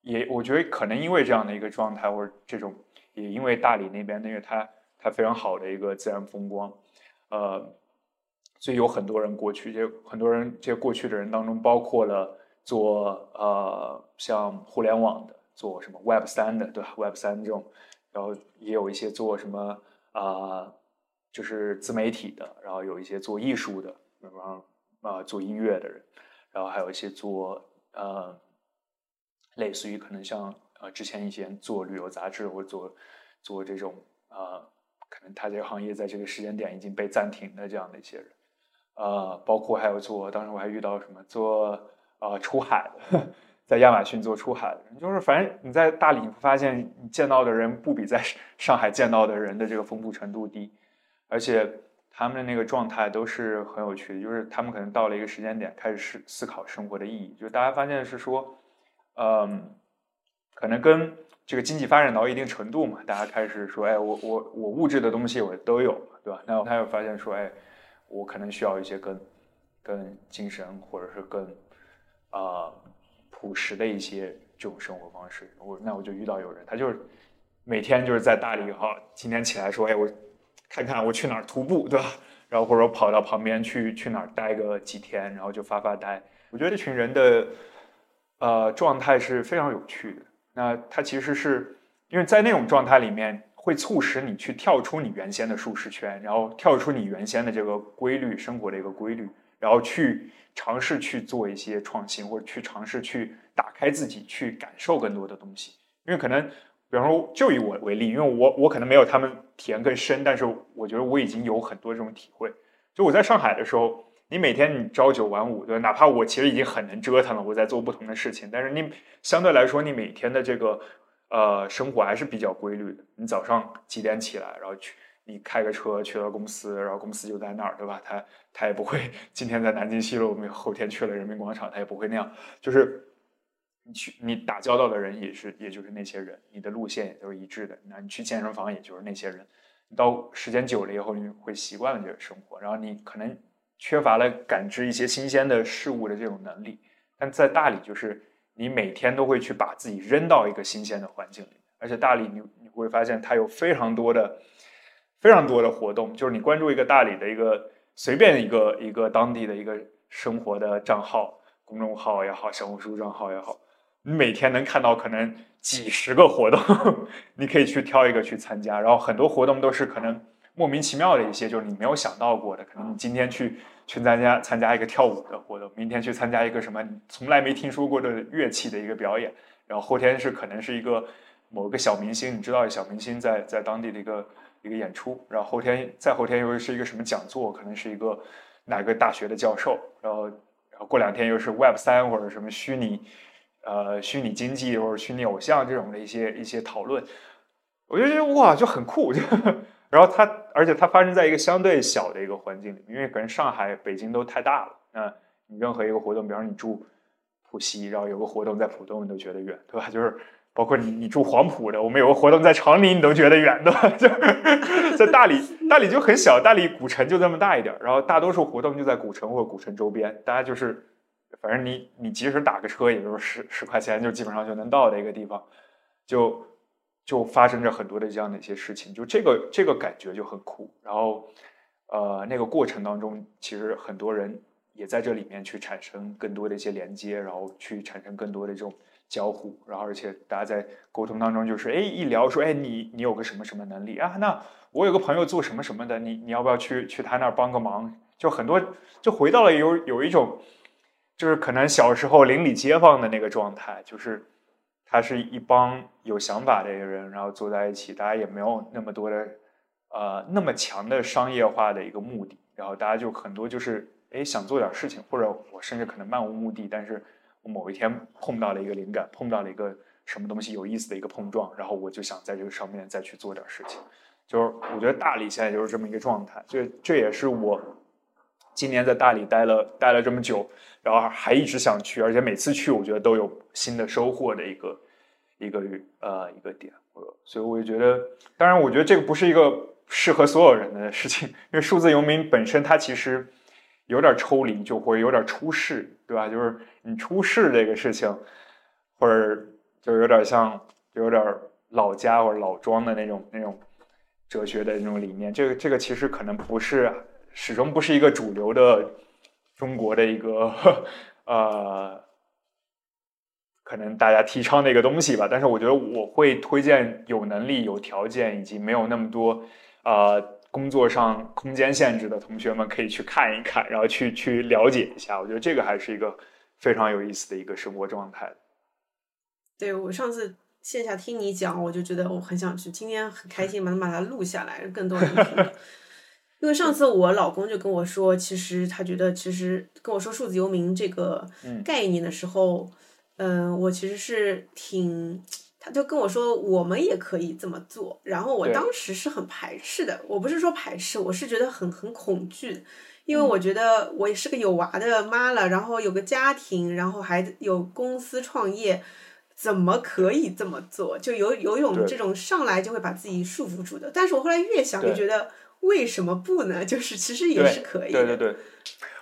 也我觉得可能因为这样的一个状态或者这种。也因为大理那边，因为它它非常好的一个自然风光，呃，所以有很多人过去。这很多人这些过去的人当中，包括了做呃像互联网的，做什么 Web 三的，对吧？Web 三这种，然后也有一些做什么啊，就是自媒体的，然后有一些做艺术的，比方啊做音乐的人，然后还有一些做呃，类似于可能像。呃，之前一些做旅游杂志或者做做这种呃，可能他这个行业在这个时间点已经被暂停的这样的一些人，呃，包括还有做，当时我还遇到什么做呃出海的，在亚马逊做出海的人，就是反正你在大理你发现你见到的人不比在上海见到的人的这个丰富程度低，而且他们的那个状态都是很有趣的，就是他们可能到了一个时间点开始思思考生活的意义，就是大家发现是说，嗯。可能跟这个经济发展到一定程度嘛，大家开始说，哎，我我我物质的东西我都有，对吧？那他又发现说，哎，我可能需要一些更更精神或者是更啊朴实的一些这种生活方式。我那我就遇到有人，他就是每天就是在大理哈，今天起来说，哎，我看看我去哪儿徒步，对吧？然后或者跑到旁边去去哪儿待个几天，然后就发发呆。我觉得这群人的呃状态是非常有趣的。那它其实是因为在那种状态里面，会促使你去跳出你原先的舒适圈，然后跳出你原先的这个规律生活的一个规律，然后去尝试去做一些创新，或者去尝试去打开自己，去感受更多的东西。因为可能，比方说就以我为例，因为我我可能没有他们体验更深，但是我觉得我已经有很多这种体会。就我在上海的时候，你每天你朝九晚五，对？哪怕我其实已经很能折腾了，我在做不同的事情，但是你相对来说，你每天的这个呃生活还是比较规律的。你早上几点起来，然后去你开个车去了公司，然后公司就在那儿，对吧？他他也不会今天在南京西路，我们后天去了人民广场，他也不会那样。就是你去你打交道的人也是，也就是那些人，你的路线也都是一致的。那你去健身房，也就是那些人。到时间久了以后，你会习惯了这个生活，然后你可能缺乏了感知一些新鲜的事物的这种能力。但在大理，就是你每天都会去把自己扔到一个新鲜的环境里，而且大理你你会发现它有非常多的、非常多的活动。就是你关注一个大理的一个随便一个一个当地的一个生活的账号、公众号也好，小红书账号也好。你每天能看到可能几十个活动，你可以去挑一个去参加，然后很多活动都是可能莫名其妙的一些，就是你没有想到过的。可能你今天去去参加参加一个跳舞的活动，明天去参加一个什么从来没听说过的乐器的一个表演，然后后天是可能是一个某个小明星，你知道小明星在在当地的一个一个演出，然后后天再后天又是一个什么讲座，可能是一个哪个大学的教授，然后然后过两天又是 Web 三或者什么虚拟。呃，虚拟经济或者虚拟偶像这种的一些一些讨论，我就觉得哇，就很酷。就 然后他，而且它发生在一个相对小的一个环境里，因为可能上海、北京都太大了。那你任何一个活动，比方说你住浦西，然后有个活动在浦东，你都觉得远，对吧？就是包括你你住黄埔的，我们有个活动在长宁，你都觉得远，对吧？就在大理，大理就很小，大理古城就这么大一点，然后大多数活动就在古城或者古城周边，大家就是。反正你你即使打个车，也就是十十块钱，就基本上就能到的一个地方，就就发生着很多的这样的一些事情，就这个这个感觉就很酷。然后，呃，那个过程当中，其实很多人也在这里面去产生更多的一些连接，然后去产生更多的这种交互。然后，而且大家在沟通当中，就是哎一聊说，哎你你有个什么什么能力啊？那我有个朋友做什么什么的，你你要不要去去他那儿帮个忙？就很多就回到了有有一种。就是可能小时候邻里街坊的那个状态，就是他是一帮有想法的人，然后坐在一起，大家也没有那么多的呃那么强的商业化的一个目的，然后大家就很多就是哎想做点事情，或者我甚至可能漫无目的，但是我某一天碰到了一个灵感，碰到了一个什么东西有意思的一个碰撞，然后我就想在这个上面再去做点事情，就是我觉得大理现在就是这么一个状态，这这也是我。今年在大理待了待了这么久，然后还一直想去，而且每次去我觉得都有新的收获的一个一个呃一个点，所以我就觉得，当然我觉得这个不是一个适合所有人的事情，因为数字游民本身它其实有点抽离，就会有点出世，对吧？就是你出世这个事情，或者就有点像有点老家或者老庄的那种那种哲学的那种理念，这个这个其实可能不是。始终不是一个主流的中国的一个 呃，可能大家提倡的一个东西吧。但是我觉得我会推荐有能力、有条件以及没有那么多呃工作上空间限制的同学们可以去看一看，然后去去了解一下。我觉得这个还是一个非常有意思的一个生活状态。对我上次线下听你讲，我就觉得我很想去，今天很开心，能把它录下来，更多人听。因为上次我老公就跟我说，其实他觉得，其实跟我说数字游民这个概念的时候，嗯，我其实是挺，他就跟我说，我们也可以这么做。然后我当时是很排斥的，我不是说排斥，我是觉得很很恐惧，因为我觉得我也是个有娃的妈了，然后有个家庭，然后还有公司创业，怎么可以这么做？就有有种这种上来就会把自己束缚住的。但是我后来越想越觉得。为什么不呢？就是其实也是可以。对对对，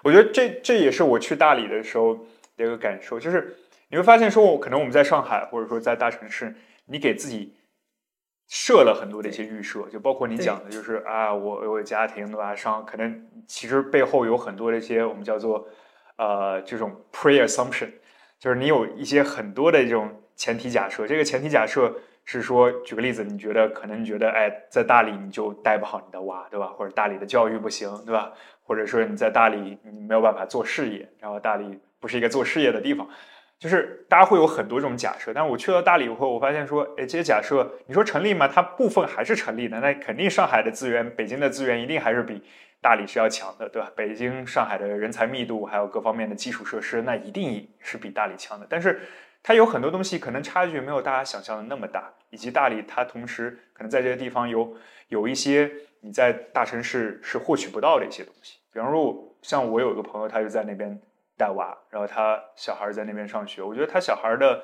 我觉得这这也是我去大理的时候的一个感受，就是你会发现，说我可能我们在上海或者说在大城市，你给自己设了很多的一些预设，就包括你讲的，就是啊，我有家庭对吧？上可能其实背后有很多的一些我们叫做呃这种 pre assumption，就是你有一些很多的这种前提假设，这个前提假设。是说，举个例子，你觉得可能你觉得，哎，在大理你就带不好你的娃，对吧？或者大理的教育不行，对吧？或者说你在大理你没有办法做事业，然后大理不是一个做事业的地方，就是大家会有很多这种假设，但我去到大理以后，我发现说，哎，这些假设你说成立吗？它部分还是成立的。那肯定上海的资源、北京的资源一定还是比大理是要强的，对吧？北京、上海的人才密度还有各方面的基础设施，那一定是比大理强的。但是它有很多东西可能差距没有大家想象的那么大，以及大理它同时可能在这些地方有有一些你在大城市是获取不到的一些东西。比方说，像我有一个朋友，他就在那边。带娃，然后他小孩在那边上学。我觉得他小孩的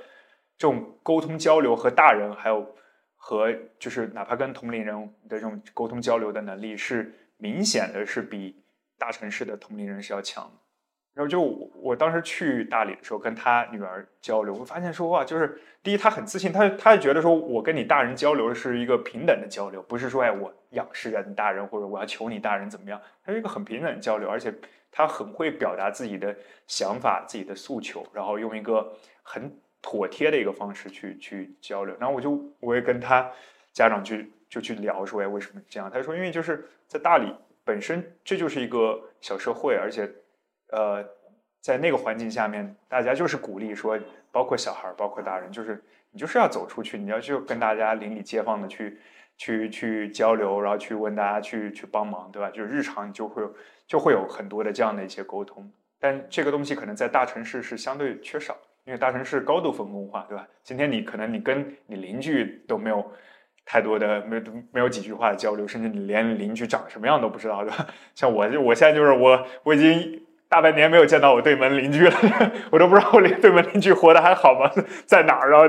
这种沟通交流和大人，还有和就是哪怕跟同龄人的这种沟通交流的能力，是明显的是比大城市的同龄人是要强。然后就我当时去大理的时候，跟他女儿交流，我发现说哇，就是第一他很自信，他他觉得说我跟你大人交流是一个平等的交流，不是说哎我仰视着你大人或者我要求你大人怎么样，他是一个很平等的交流，而且。他很会表达自己的想法、自己的诉求，然后用一个很妥帖的一个方式去去交流。然后我就我也跟他家长去就去聊说，哎，为什么这样？他说，因为就是在大理本身这就是一个小社会，而且呃，在那个环境下面，大家就是鼓励说，包括小孩儿，包括大人，就是你就是要走出去，你要去跟大家邻里街坊的去去去交流，然后去问大家去去帮忙，对吧？就是日常你就会。就会有很多的这样的一些沟通，但这个东西可能在大城市是相对缺少，因为大城市高度分工化，对吧？今天你可能你跟你邻居都没有太多的没没有几句话的交流，甚至你连邻居长什么样都不知道，对吧？像我就我现在就是我我已经大半年没有见到我对门邻居了，我都不知道我连对门邻居活得还好吗？在哪儿啊？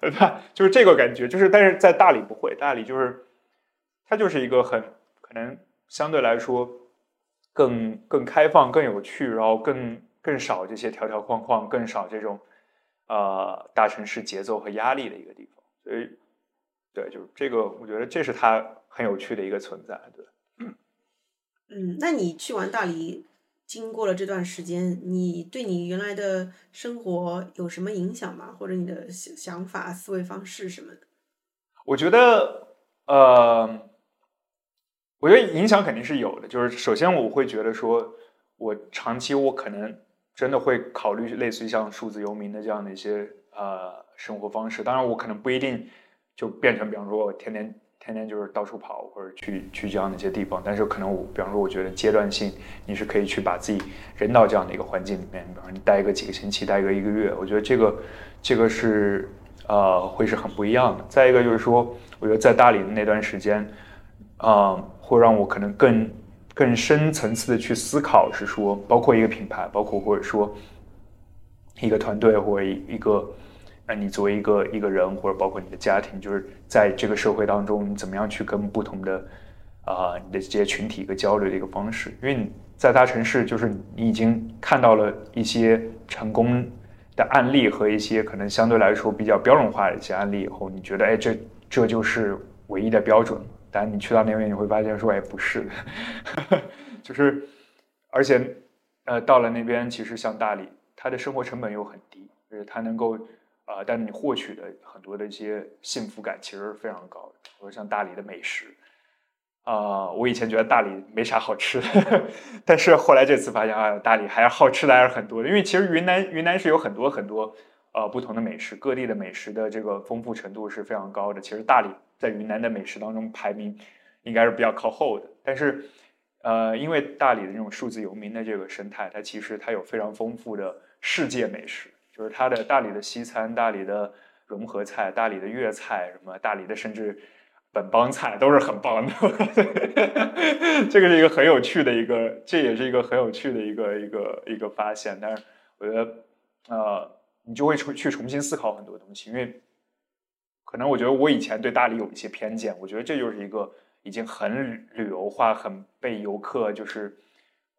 对吧？就是这个感觉，就是但是在大理不会，大理就是它就是一个很可能相对来说。更更开放、更有趣，然后更更少这些条条框框，更少这种呃大城市节奏和压力的一个地方。所以，对，就是这个，我觉得这是它很有趣的一个存在。对，嗯，那你去完大理，经过了这段时间，你对你原来的生活有什么影响吗？或者你的想法、思维方式什么的？我觉得，呃。我觉得影响肯定是有的，就是首先我会觉得说，我长期我可能真的会考虑类似于像数字游民的这样的一些呃生活方式。当然，我可能不一定就变成，比方说我天天天天就是到处跑或者去去这样的一些地方。但是可能我，比方说我觉得阶段性你是可以去把自己扔到这样的一个环境里面，比方说你待个几个星期，待个一个月，我觉得这个这个是呃会是很不一样的。再一个就是说，我觉得在大理的那段时间，啊。会让我可能更更深层次的去思考，是说，包括一个品牌，包括或者说一个团队，或者一个，呃你作为一个一个人，或者包括你的家庭，就是在这个社会当中，你怎么样去跟不同的啊你的这些群体一个交流的一个方式？因为你在大城市，就是你已经看到了一些成功的案例和一些可能相对来说比较标准化的一些案例以后，你觉得，哎，这这就是唯一的标准。但你去到那边，你会发现说，哎，不是的，就是，而且，呃，到了那边，其实像大理，它的生活成本又很低，就是它能够，啊，但你获取的很多的一些幸福感其实是非常高的。比如像大理的美食，啊，我以前觉得大理没啥好吃的，但是后来这次发现啊，大理还是好吃的还是很多的。因为其实云南云南是有很多很多呃不同的美食，各地的美食的这个丰富程度是非常高的。其实大理。在云南的美食当中排名应该是比较靠后的，但是，呃，因为大理的这种数字游民的这个生态，它其实它有非常丰富的世界美食，就是它的大理的西餐、大理的融合菜、大理的粤菜，什么大理的甚至本帮菜都是很棒的。这个是一个很有趣的一个，这也是一个很有趣的一个一个一个发现。但是我觉得，呃，你就会重去重新思考很多东西，因为。可能我觉得我以前对大理有一些偏见，我觉得这就是一个已经很旅游化、很被游客就是，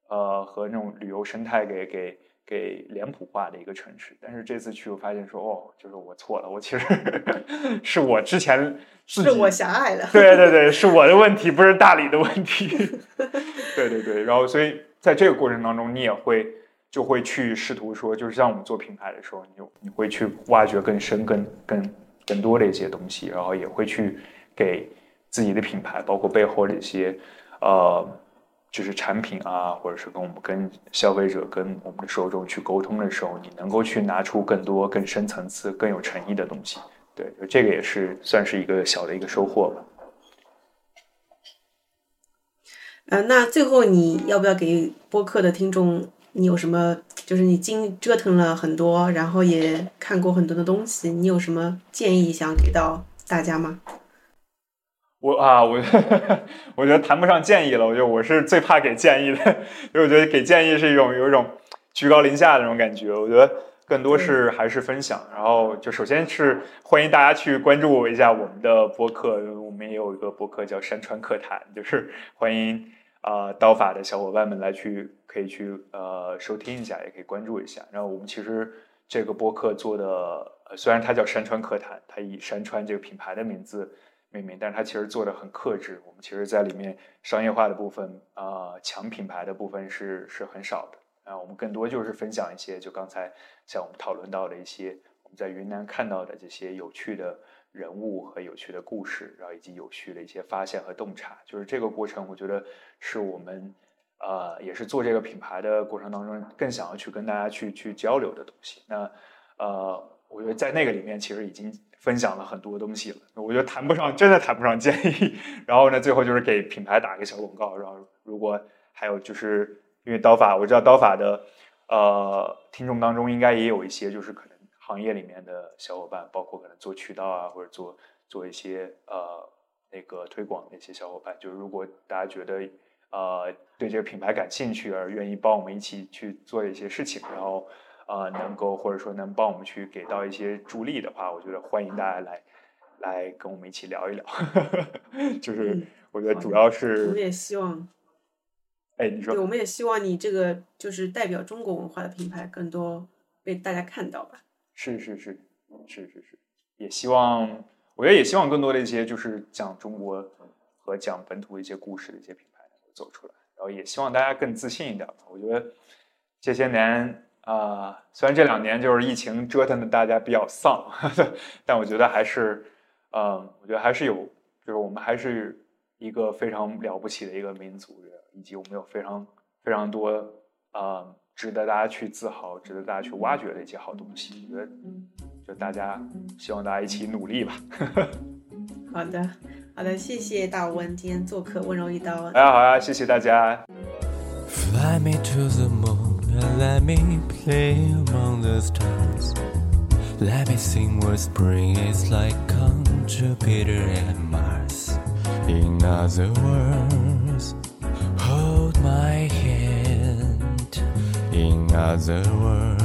呃，和那种旅游生态给给给脸谱化的一个城市。但是这次去，我发现说，哦，就是我错了，我其实 是我之前是我狭隘了，对对对，是我的问题，不是大理的问题。对对对，然后所以在这个过程当中，你也会就会去试图说，就是像我们做品牌的时候，你就你会去挖掘更深、更更。更多的一些东西，然后也会去给自己的品牌，包括背后的一些呃就是产品啊，或者是跟我们跟消费者、跟我们的受众去沟通的时候，你能够去拿出更多、更深层次、更有诚意的东西。对，这个也是算是一个小的一个收获吧。呃，那最后你要不要给播客的听众，你有什么？就是你经折腾了很多，然后也看过很多的东西，你有什么建议想给到大家吗？我啊，我 我觉得谈不上建议了，我觉得我是最怕给建议的，因 为我觉得给建议是一种有一种居高临下的那种感觉。我觉得更多是还是分享，然后就首先是欢迎大家去关注一下我们的播客，我们也有一个播客叫山川客谈，就是欢迎啊刀法的小伙伴们来去可以去呃收听一下，也可以关注一下。然后我们其实这个播客做的，虽然它叫山川客谈，它以山川这个品牌的名字。命名，但是它其实做的很克制。我们其实在里面商业化的部分啊，强品牌的部分是是很少的啊。我们更多就是分享一些，就刚才像我们讨论到的一些我们在云南看到的这些有趣的人物和有趣的故事，然后以及有趣的一些发现和洞察。就是这个过程，我觉得是我们呃，也是做这个品牌的过程当中更想要去跟大家去去交流的东西。那呃，我觉得在那个里面其实已经。分享了很多东西了，我觉得谈不上，真的谈不上建议。然后呢，最后就是给品牌打一个小广告。然后，如果还有就是因为刀法，我知道刀法的呃听众当中应该也有一些就是可能行业里面的小伙伴，包括可能做渠道啊，或者做做一些呃那个推广的一些小伙伴。就是如果大家觉得呃对这个品牌感兴趣而愿意帮我们一起去做一些事情，然后。呃，能够或者说能帮我们去给到一些助力的话，我觉得欢迎大家来来跟我们一起聊一聊。就是我觉得主要是我们也希望，哎，你说，对，我们也希望你这个就是代表中国文化的品牌更多被大家看到吧。是是是是是是，也希望，我觉得也希望更多的一些就是讲中国和讲本土一些故事的一些品牌能够走出来，然后也希望大家更自信一点吧。我觉得这些年。啊，虽然这两年就是疫情折腾的大家比较丧，但我觉得还是，嗯，我觉得还是有，就是我们还是一个非常了不起的一个民族，以及我们有非常非常多啊，值得大家去自豪、值得大家去挖掘的一些好东西。我觉得，就大家希望大家一起努力吧。好的，好的，谢谢大温今天做客温柔一刀。好呀，好呀，谢谢大家。Fly me to the moon. and Let me play among the stars. Let me sing what spring is like on Jupiter and Mars. In other words, In other words,